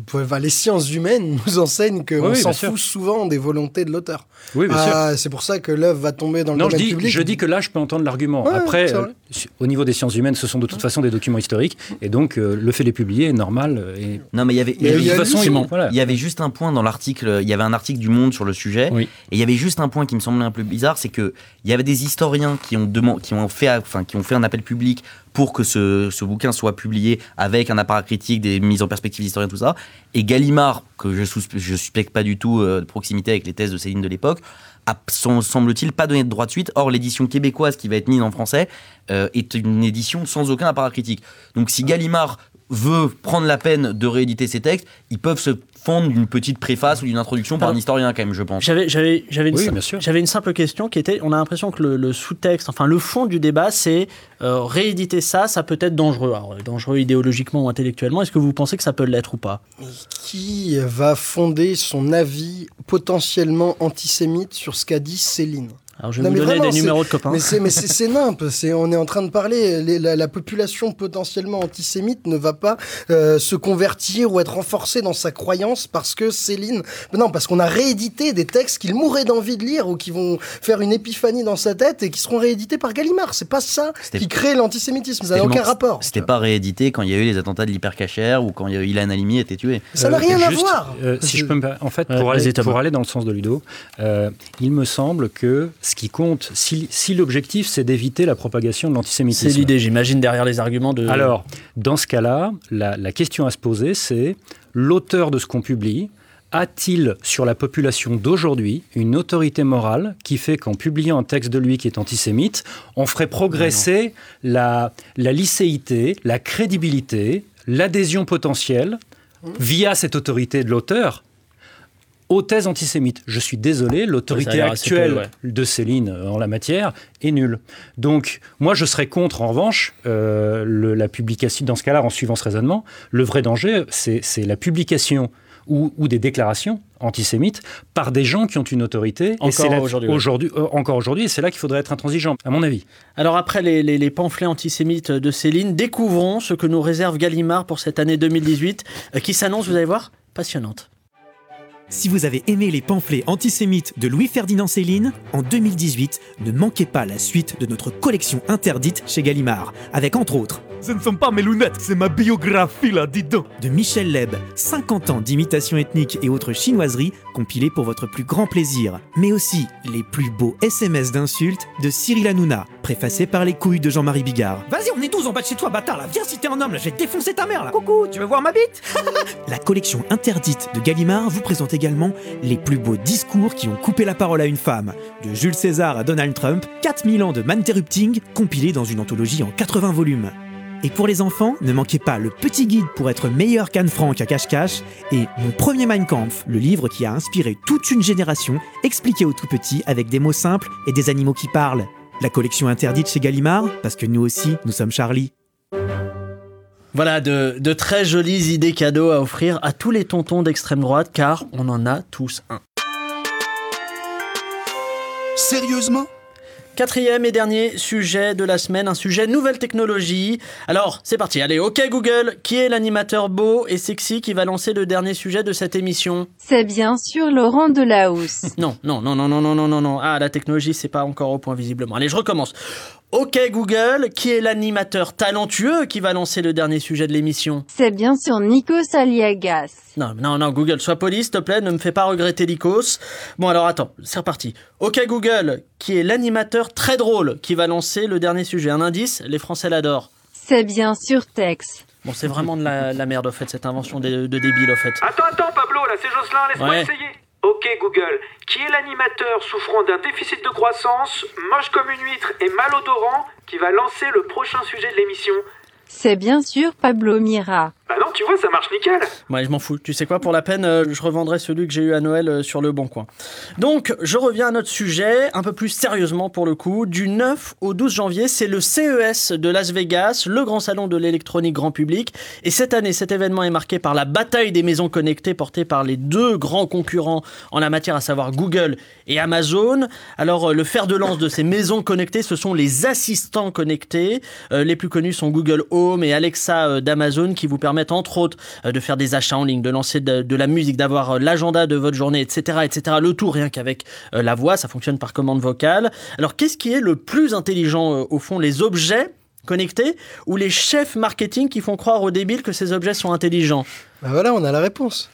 les sciences humaines nous enseignent qu'on Oui, s'en fout souvent des volontés de l'auteur. Oui, bien sûr. Ah, c'est pour ça que l'œuvre va tomber dans le Non, je dis, public. je dis que là, je peux entendre l'argument. Ouais, Après, au niveau des sciences humaines, ce sont de toute façon des documents historiques, et donc euh, le fait de les publier est normal. Et Non, mais il y avait, il y avait- juste un point dans l'article, il y avait un article du Monde sur le sujet, Oui. et il y avait juste un point qui me semblait un peu bizarre, c'est que il y avait des historiens qui ont, demandé, qui ont, fait, enfin, qui ont fait un appel public pour que ce, ce bouquin soit publié avec un appareil critique, des mises en perspective d'historiens, tout ça. Et Gallimard, que je, je suspecte pas du tout euh, de proximité avec les thèses de Céline de l'époque, semble-t-il, pas donné de droit de suite. Or, l'édition québécoise qui va être mise en français euh, est une édition sans aucun appareil critique. Donc, si Gallimard veut prendre la peine de rééditer ses textes, ils peuvent se fondre d'une petite préface ou d'une introduction par un historien, quand même, je pense. J'avais, j'avais, j'avais, une, Oui, j'avais une simple question qui était, on a l'impression que le, le sous-texte, enfin le fond du débat, c'est euh, rééditer ça, ça peut être dangereux. Alors, euh, dangereux idéologiquement ou intellectuellement, est-ce que vous pensez que ça peut l'être ou pas? Qui va fonder son avis potentiellement antisémite sur ce qu'a dit Céline? Alors je vais Non, vous donner vraiment, des numéros de copains. Mais c'est mais c'est c'est nimp. C'est on est en train de parler. les- la, la population potentiellement antisémite ne va pas euh, se convertir ou être renforcée dans sa croyance parce que Céline. Non, parce qu'on a réédité des textes qu'il mourrait d'envie de lire ou qui vont faire une épiphanie dans sa tête et qui seront réédités par Gallimard. C'est pas ça C'était- qui crée l'antisémitisme. Ça n'a aucun rapport. C'était pas réédité quand il y a eu les attentats de l'hypercachère ou quand il y a eu Ilan Halimi a été tué. Ça n'a Euh, rien à voir. euh, si je peux me en fait, pour, aller, Thomas. pour aller dans le sens de Ludo, euh, il me semble que ce qui compte, si, si l'objectif c'est d'éviter la propagation de l'antisémitisme. C'est l'idée, j'imagine, derrière les arguments de. Alors, dans ce cas-là, la, la question à se poser, c'est l'auteur de ce qu'on publie a-t-il sur la population d'aujourd'hui une autorité morale qui fait qu'en publiant un texte de lui qui est antisémite, on ferait progresser la, la licéité, la crédibilité, l'adhésion potentielle via cette autorité de l'auteur? Aux thèses antisémites. Je suis désolé, l'autorité actuelle ouais. de Céline euh, en la matière est nulle. Donc, moi, je serais contre, en revanche, euh, le- la publication, dans ce cas-là, en suivant ce raisonnement, le vrai danger, c'est la publication ou, ou des déclarations antisémites par des gens qui ont une autorité. Encore aujourd'hui, ouais. euh, encore aujourd'hui, et c'est là qu'il faudrait être intransigeant, à mon avis. Alors après les, les- les pamphlets antisémites de Céline, découvrons ce que nous réserve Gallimard pour cette année 2018, euh, qui s'annonce, vous allez voir, passionnante. Si vous avez aimé les pamphlets antisémites de Louis-Ferdinand Céline, en 2018, ne manquez pas la suite de notre collection interdite chez Gallimard, avec entre autres Ce ne sont pas mes lunettes, c'est ma biographie là, dis donc. De Michel Leb, 50 ans d'imitation ethnique et autres chinoiseries compilées pour votre plus grand plaisir, mais aussi les plus beaux SMS d'insultes de Cyril Hanouna, préfacés par les couilles de Jean-Marie Bigard. Vas-y, on est 12 en bas de chez toi, bâtard là. Viens si t'es un homme là, je vais défoncer ta mère là. Coucou, tu veux voir ma bite? La collection interdite de Gallimard vous présente également les plus beaux discours qui ont coupé la parole à une femme, de Jules César à Donald Trump, 4000 ans de Manterrupting compilés dans une anthologie en 80 volumes. Et pour les enfants, ne manquez pas le petit guide pour être meilleur qu'Anne Frank à cache-cache et Mon premier Mein Kampf, le livre qui a inspiré toute une génération, expliqué aux tout petits avec des mots simples et des animaux qui parlent. La collection interdite chez Gallimard, parce que nous aussi, nous sommes Charlie. Voilà, de, de très jolies idées cadeaux à offrir à tous les tontons d'extrême droite, car on en a tous un. Sérieusement? Quatrième et dernier sujet de la semaine, un sujet nouvelle technologie. Alors, c'est parti, allez, ok Google, qui est l'animateur beau et sexy qui va lancer le dernier sujet de cette émission? C'est bien sûr Laurent Delahousse. Non, non, non, non, non, non, non, non, non. Ah, la technologie, c'est pas encore au point visiblement. Allez, je recommence. Ok Google, qui est l'animateur talentueux qui va lancer le dernier sujet de l'émission C'est bien sûr Nikos Aliagas. Non, non, non, Google, sois poli, s'il te plaît, ne me fais pas regretter l'icos. Bon, alors attends, c'est reparti. Ok Google, qui est l'animateur très drôle qui va lancer le dernier sujet. Un indice, les Français l'adorent. C'est bien sûr Tex. Bon, c'est vraiment de la, la merde, au fait, cette invention de, de débile, au fait. Attends, attends, Pablo, là, c'est Jocelyn, laisse-moi Ouais. essayer. Ok, Google, qui est l'animateur souffrant d'un déficit de croissance, moche comme une huître et malodorant, qui va lancer le prochain sujet de l'émission? C'est bien sûr Pablo Mira. Bah non, tu vois, ça marche nickel. Ouais, je m'en fous. Tu sais quoi, pour la peine, euh, je revendrai celui que j'ai eu à Noël euh, sur le bon coin. Donc, je reviens à notre sujet, un peu plus sérieusement pour le coup. Du 9 au 12 janvier, c'est le CES de Las Vegas, le grand salon de l'électronique grand public. Et cette année, cet événement est marqué par la bataille des maisons connectées portée par les deux grands concurrents en la matière, à savoir Google et Amazon. Alors, euh, le fer de lance de ces maisons connectées, ce sont les assistants connectés. Les plus connus sont Google Home et Alexa d'Amazon qui vous permettent entre autres euh, de faire des achats en ligne, de lancer de, de la musique, d'avoir euh, l'agenda de votre journée, etc., etc. Le tout rien qu'avec euh, la voix, ça fonctionne par commande vocale. Alors qu'est-ce qui est le plus intelligent au fond, les objets connectés ou les chefs marketing qui font croire aux débiles que ces objets sont intelligents? Bah voilà, on a la réponse.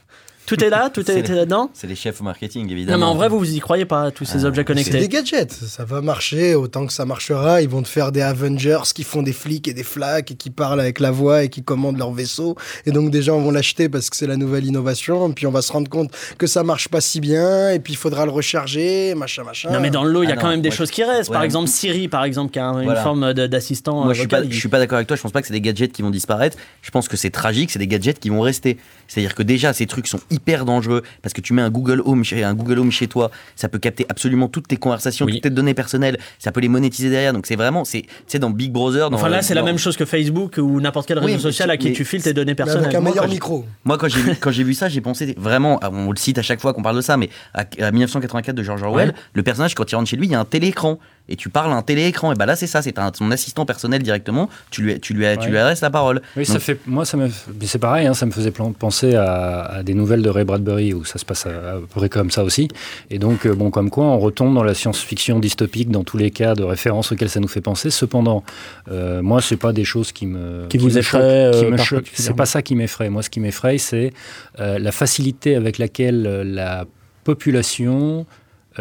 Tout est là, tout est, C'est est là-dedans. C'est les chefs au marketing, Non évidemment. mais en vrai, vous vous y croyez pas tous ces objets C'est connectés. des gadgets, ça va marcher autant que ça marchera. Ils vont te faire des Avengers qui font des flics et des flaques et qui parlent avec la voix et qui commandent leur vaisseau. Et donc des gens vont l'acheter parce que c'est la nouvelle innovation. Et puis on va se rendre compte que ça marche pas si bien. Et puis il faudra le recharger, machin, machin. Non mais dans le lot, il y a Ah quand non, même des choses qui restent. ouais, Par exemple, Siri, par exemple, qui a un- une Voilà. forme d'assistant. Moi, je suis pas, je suis pas d'accord avec toi. Je pense pas que c'est des gadgets qui vont disparaître. Je pense que c'est tragique. C'est des gadgets qui vont rester. C'est-à-dire que déjà, ces trucs sont hyper dangereux parce que tu mets un Google Home chez un Google Home chez toi, ça peut capter absolument toutes tes conversations, Oui. toutes tes données personnelles. Ça peut les monétiser derrière. Donc c'est vraiment, c'est, tu sais, dans Big Brother. Dans, Enfin là, c'est la même chose que Facebook ou n'importe quel Oui, réseau mais social à qui tu files tes données personnelles. avec un meilleur micro. Moi, quand j'ai vu, quand j'ai vu ça, j'ai pensé vraiment, on le cite à chaque fois qu'on parle de ça, mais à, à 1984 de George Orwell, Ouais. le personnage, quand il rentre chez lui, il y a un téléécran. Et tu parles à un téléécran. Et bah là, c'est ça, c'est ton assistant personnel directement. Tu lui, tu lui, tu lui adresses la parole. Oui, ça fait, moi, ça me, mais c'est pareil, hein, ça me faisait plan- penser à, à des nouvelles de Ray Bradbury où ça se passe à, à peu près comme ça aussi. Et donc, euh, bon, comme quoi, on retombe dans la science-fiction dystopique dans tous les cas de référence auxquels ça nous fait penser. Cependant, euh, moi, c'est pas des choses qui me Qui vous me effraient, choquent, qui euh. C'est pas ça qui m'effraie. Moi, ce qui m'effraie, c'est euh, la facilité avec laquelle euh, la population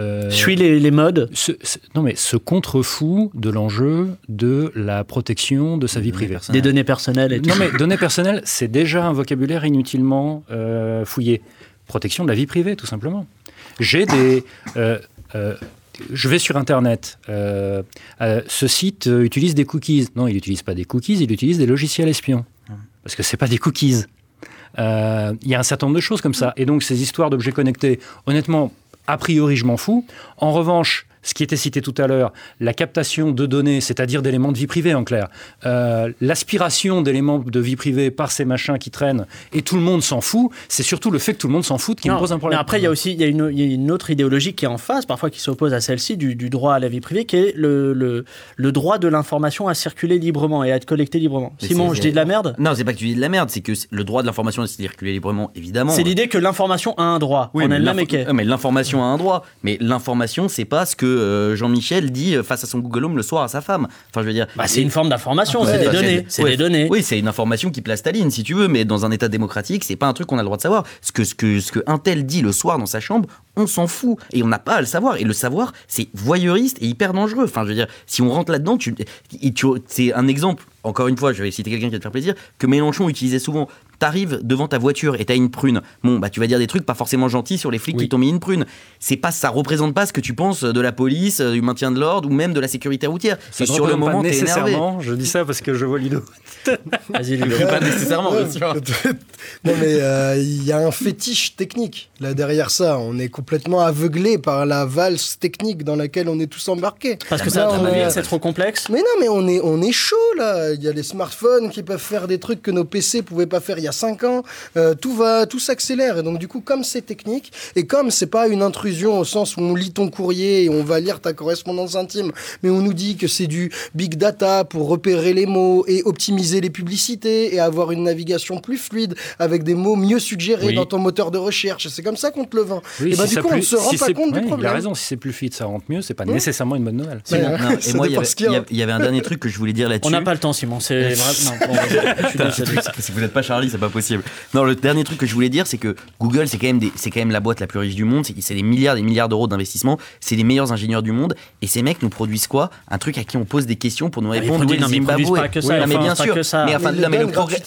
euh, Suis les, les modes. se- non mais se contrefout de l'enjeu de la protection de sa vie privée. Des données personnelles et tout. Non mais données personnelles, c'est déjà un vocabulaire inutilement euh, fouillé. Protection de la vie privée, tout simplement. J'ai des... euh, euh, je vais sur Internet. euh, euh, ce site euh, utilise des cookies. Non, il n'utilise pas des cookies, il utilise des logiciels espions. Parce que c'est pas des cookies. Euh, Il y a un certain nombre de choses comme ça. Et donc, ces histoires d'objets connectés, honnêtement, a priori, je m'en fous. En revanche, ce qui était cité tout à l'heure, la captation de données, c'est-à-dire d'éléments de vie privée en clair, euh, l'aspiration d'éléments de vie privée par ces machins qui traînent, et tout le monde s'en fout, c'est surtout le fait que tout le monde s'en fout qui Non, me pose un problème. Mais après, il y a aussi il y a une, y a une autre idéologie qui est en face, parfois qui s'oppose à celle-ci, du, du droit à la vie privée, qui est le, le, le droit de l'information à circuler librement et à être collectée librement. Mais Simon, je dis de la merde? Non, c'est pas que tu dis de la merde, c'est que le droit de l'information est circuler librement, évidemment. C'est l'idée que l'information a un droit. Oui, en mais mais l'information a un droit. Mais l'information, c'est pas ce que euh, Jean-Michel dit euh, face à son Google Home le soir à sa femme. Enfin, je veux dire. Bah, c'est une forme d'information, c'est des bah, données. C'est des données. Oui, c'est une information qui place ta ligne, si tu veux, mais dans un État démocratique, c'est pas un truc qu'on a le droit de savoir. Ce que, ce que, ce que un tel dit le soir dans sa chambre, on s'en fout. Et on n'a pas à le savoir. Et le savoir, c'est voyeuriste et hyper dangereux. Enfin, je veux dire, si on rentre là-dedans, tu, tu- c'est un exemple, encore une fois, je vais citer quelqu'un qui va te faire plaisir, que Mélenchon utilisait souvent. T'arrives devant ta voiture et t'as une prune. Bon, bah tu vas dire des trucs pas forcément gentils sur les flics qui t'ont mis une prune. C'est pas, ça représente pas ce que tu penses de la police, euh, du maintien de l'ordre ou même de la sécurité routière. Ça sur le moment, t'es énervé. nécessairement, je dis ça parce que je vois Ludo. Vas-y, Ludo. Pas nécessairement, bien sûr. Non mais euh, il y a un fétiche technique là derrière ça. On est complètement aveuglé par la valse technique dans laquelle on est tous embarqués. Parce que ça, est- c'est trop complexe Mais non, mais on est, on est chaud là. Il y a les smartphones qui peuvent faire des trucs que nos PC pouvaient pas faire il y a 5 ans. Euh, tout va, tout s'accélère. Et donc du coup, comme c'est technique et comme c'est pas une intrusion au sens où on lit ton courrier et on va lire ta correspondance intime, mais on nous dit que c'est du big data pour repérer les mots et optimiser les publicités et avoir une navigation plus fluide avec des mots mieux suggérés Oui. dans ton moteur de recherche. C'est comme ça qu'on te le vend. Oui, et ben du ça coup, on ne plus- se rend si pas c'est- compte ouais, du Il problème. a raison, si c'est plus fluide, ça rentre mieux, c'est pas Mmh. nécessairement une bonne nouvelle. Non, ça et moi, il y, y a. il y il avait un dernier truc que je voulais dire là-dessus. On n'a pas le temps, Simon. C'est vous n'êtes pas Charlie, c'est pas possible. Non, le dernier truc que je voulais dire, c'est que Google, c'est quand même c'est quand même la boîte la plus riche du monde. C'est des milliards, des milliards d'euros d'investissement. C'est les meilleurs ingénieurs du monde. Et ces mecs nous produisent quoi? Un truc à qui on pose des questions pour nous Ah, ils répondre. Oui, Zimbabwe. produisent pas que ça, Oui, non, mais bien pas sûr. que ça. Mais enfin, le progrès,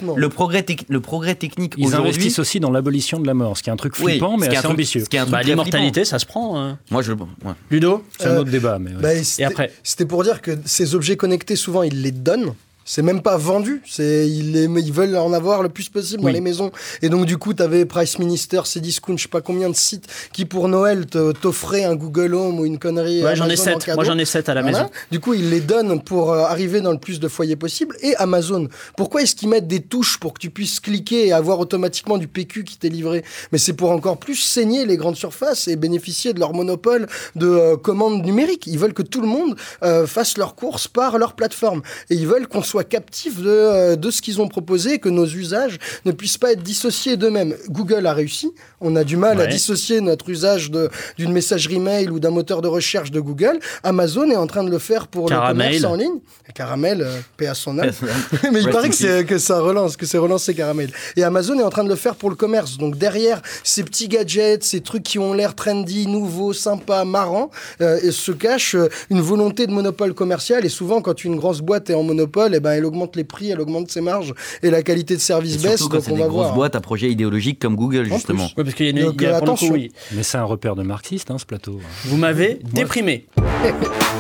le progrès, technique Ils investissent aussi dans l'abolition de la mort, ce qui est un truc flippant, mais assez truc- ambitieux. ce qui est un truc Bah, très l'immortalité, ça se prend. hein. Moi, je. ouais. Ludo C'est un Euh, autre débat, mais ouais. Bah, c'était- après C'était pour dire que ces objets connectés, souvent, ils les donnent. C'est même pas vendu, c'est ils, veulent en avoir le plus possible dans les maisons. Et donc du coup, tu avais Price Minister, Cdiscount, je sais pas combien de sites qui pour Noël t'offraient un Google Home ou une connerie. Ouais, j'en ai Amazon en 7. cadeau. Moi, j'en ai 7 à la Voilà. maison. Du coup, ils les donnent pour euh, arriver dans le plus de foyers possible. Et Amazon, pourquoi est-ce qu'ils mettent des touches pour que tu puisses cliquer et avoir automatiquement du PQ qui t'est livré? Mais c'est pour encore plus saigner les grandes surfaces et bénéficier de leur monopole de euh, commandes numériques. Ils veulent que tout le monde euh, fasse leurs courses par leur plateforme. Et ils veulent qu'on soit captif de, euh, de ce qu'ils ont proposé, que nos usages ne puissent pas être dissociés d'eux-mêmes. Google a réussi. On a du mal à dissocier notre usage d'une messagerie mail ou d'un moteur de recherche de Google. Amazon est en train de le faire pour Caramel. le commerce en ligne. Caramel, euh, paix à son âme. Mais il paraît que, que ça relance, que c'est relancé Caramel. Et Amazon est en train de le faire pour le commerce. Donc derrière ces petits gadgets, ces trucs qui ont l'air trendy, nouveaux, sympas, marrants, euh, se cache euh, une volonté de monopole commercial. Et souvent, quand une grosse boîte est en monopole, eh ben, elle augmente les prix, elle augmente ses marges, et la qualité de service Et baisse. surtout quand Donc on des va grosses voir. boîtes à projet idéologique comme Google, En justement. Oui, parce qu'il y a, une, Donc, y a coup, attention. oui. Mais c'est un repère de marxiste, hein, ce plateau. Vous m'avez déprimé.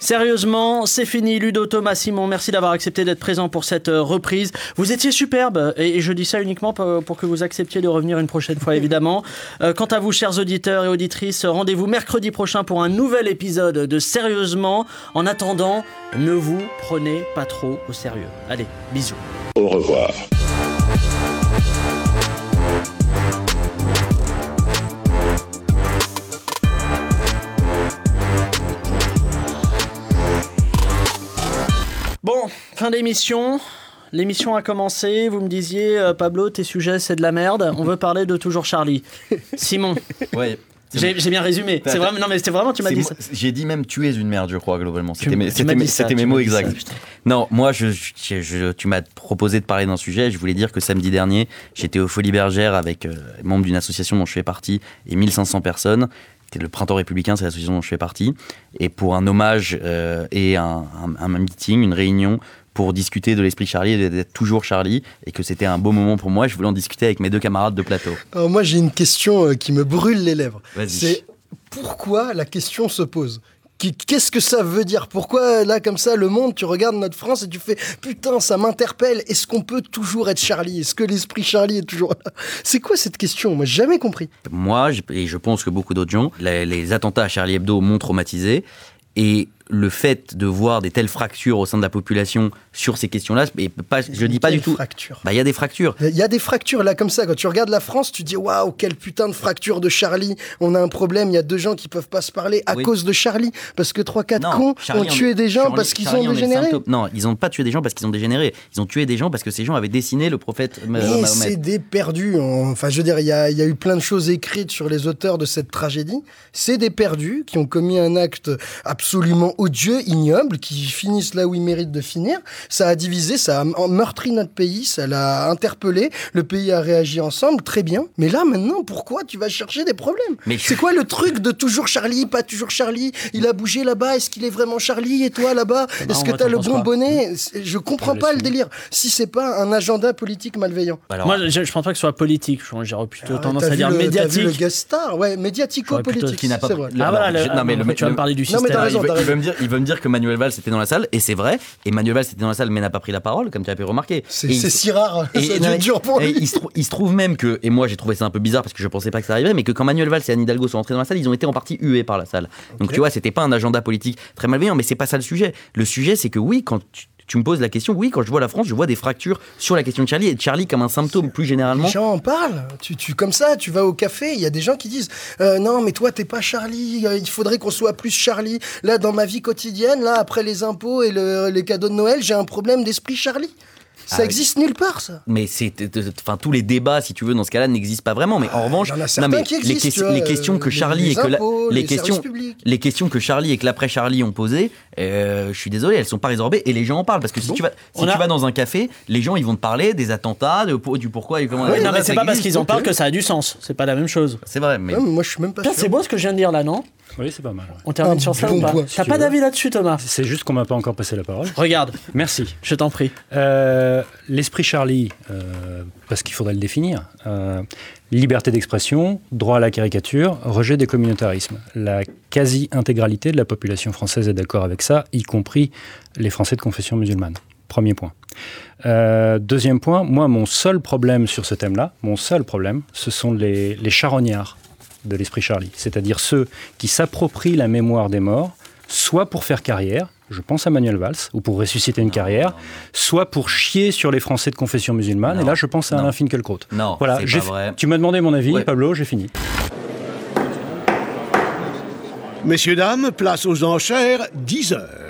Sérieusement, c'est fini. Ludo, Thomas, Simon, merci d'avoir accepté d'être présent pour cette euh, reprise. Vous étiez superbe et, je dis ça uniquement pour, pour que vous acceptiez de revenir une prochaine fois, évidemment. Euh, quant à vous, chers auditeurs et auditrices, rendez-vous mercredi prochain pour un nouvel épisode de Sérieusement. En attendant, ne vous prenez pas trop au sérieux. Allez, bisous. Au revoir. Bon, fin d'émission. L'émission a commencé. Vous me disiez, euh, Pablo, tes sujets, c'est de la merde. On veut parler de Toujours Charlie. Simon, Ouais. j'ai bien résumé. C'est vraiment, non, mais c'était vraiment, tu m'as dit ça. J'ai dit même tu es une merde, je crois, globalement. C'était mes, mots ça, exacts. non, moi, je, je- je- tu m'as proposé de parler d'un sujet. Je voulais dire que samedi dernier, j'étais au Folie Bergère avec euh, membres d'une association dont je fais partie et 1500 personnes. C'était le Printemps républicain, c'est l'association dont je fais partie. Et pour un hommage euh, et un, un- un meeting, une réunion pour discuter de l'esprit Charlie et d'être toujours Charlie, et que c'était un beau moment pour moi. Je voulais en discuter avec mes deux camarades de plateau. Alors moi, j'ai une question euh, qui me brûle les lèvres. Vas-y. C'est pourquoi la question se pose? Qu'est-ce que ça veut dire? Pourquoi là comme ça, le monde, tu regardes notre France et tu fais putain, ça m'interpelle. Est-ce qu'on peut toujours être Charlie? Est-ce que l'esprit Charlie est toujours là? C'est quoi cette question? Moi, jamais compris. Moi, et je pense que beaucoup d'autres gens, les, les attentats à Charlie Hebdo m'ont traumatisé. Et le fait de voir des telles fractures au sein de la population sur ces questions-là, pas, je dis pas du tout. Bah, il y a des fractures. Il y a des fractures là comme ça. Quand tu regardes la France, tu dis waouh, quelle putain de fracture de Charlie. On a un problème. Il y a deux gens qui peuvent pas se parler à Oui. cause de Charlie. Parce que trois, quatre Non, cons Charlie ont tué des gens Charlie- parce qu'ils ont dégénéré. Non, ils n'ont pas tué des gens parce qu'ils ont dégénéré. Ils ont tué des gens parce que ces gens avaient dessiné le prophète Mahomet. c'est des perdus. Enfin, je veux dire, il y y a eu plein de choses écrites sur les auteurs de cette tragédie. C'est des perdus qui ont commis un acte absolument odieux, ignoble, qui finissent là où ils méritent de finir. Ça a divisé, ça a meurtri notre pays, ça l'a interpellé. Le pays a réagi ensemble, très bien. Mais là, maintenant, pourquoi tu vas chercher des problèmes? Mais C'est quoi le truc de toujours Charlie, pas toujours Charlie? Il a bougé là-bas, est-ce qu'il est vraiment Charlie Et toi là-bas, Non, est-ce que t'as le bon bonnet? Je comprends Je pas le délire. Si c'est pas un agenda politique malveillant. Moi, je, je pense pas que ce soit politique. J'aurais plutôt tendance Ah, T'as à vu dire le- t'as vu le médiatique. guest star, ouais, médiatico-politique. qui n'a pas c'est pris- vrai. le- Ah, voilà, alors, le- je- non, mais le- tu vas me le- parler du Non, mais système. t'as raison, il, veut, t'as il veut me dire, il veut me dire que Manuel Valls était dans la salle, et c'est vrai. Et Manuel Valls était dans la salle, mais n'a pas pris la parole, comme tu as pu remarquer. C'est c'est si rare, être dur pour et lui. il, se il se trouve même que, et moi j'ai trouvé ça un peu bizarre parce que je pensais pas que ça arriverait, mais que quand Manuel Valls et Anne Hidalgo sont entrés dans la salle, ils ont été en partie hués par la salle. Donc tu vois, c'était pas un agenda politique très malveillant, mais c'est pas ça le sujet. Le sujet, c'est que oui, quand tu, tu me poses la question, oui, quand je vois la France, je vois des fractures sur la question de Charlie et de Charlie comme un symptôme plus généralement. Les gens en parlent. Tu, tu, comme ça, tu vas au café, il y a des gens qui disent euh, Non, mais toi, t'es pas Charlie, euh, il faudrait qu'on soit plus Charlie. Là, dans ma vie quotidienne, là, après les impôts et le- les cadeaux de Noël, j'ai un problème d'esprit Charlie. Ça Ah oui. existe nulle part, ça. Mais c'est, enfin, tous les débats, si tu veux, dans ce cas-là, n'existent pas vraiment. Mais en revanche, Ah, en non, mais qui les, existent, questions- tu vois, les questions que euh, Charlie les et que la- les questions, les questions que Charlie et que l'après Charlie ont posées, euh, je suis désolé, elles sont pas résorbées et les gens en parlent parce que si tu vas, si tu a- vas dans un café, les gens ils vont te parler des attentats, de, du pourquoi et comment. Oui, et non, mais c'est pas parce qu'ils en parlent que ça a du sens. C'est pas la même chose. C'est vrai, mais. Non, mais moi, je suis même pas c'est beau ce que je viens de dire là, non? Oui, c'est pas mal. On termine sur ça bon ou pas T'as si pas d'avis là-dessus, Thomas? C'est juste qu'on m'a pas encore passé la parole. Regarde, Merci. je t'en prie. Euh, L'esprit Charlie, euh, parce qu'il faudrait le définir. Euh, liberté d'expression, droit à la caricature, rejet des communautarismes. La quasi-intégralité de la population française est d'accord avec ça, y compris les Français de confession musulmane. Premier point. Euh, deuxième point, moi, mon seul problème sur ce thème-là, mon seul problème, ce sont les, les charognards de l'esprit Charlie, c'est-à-dire ceux qui s'approprient la mémoire des morts, soit pour faire carrière, je pense à Manuel Valls, ou pour ressusciter une carrière, soit pour chier sur les Français de confession musulmane, Non, et là je pense à non. Alain Finkielkraut. Non, Voilà, pas vrai. tu m'as demandé mon avis, Ouais. Pablo, j'ai fini. Messieurs, dames, place aux enchères, 10 heures.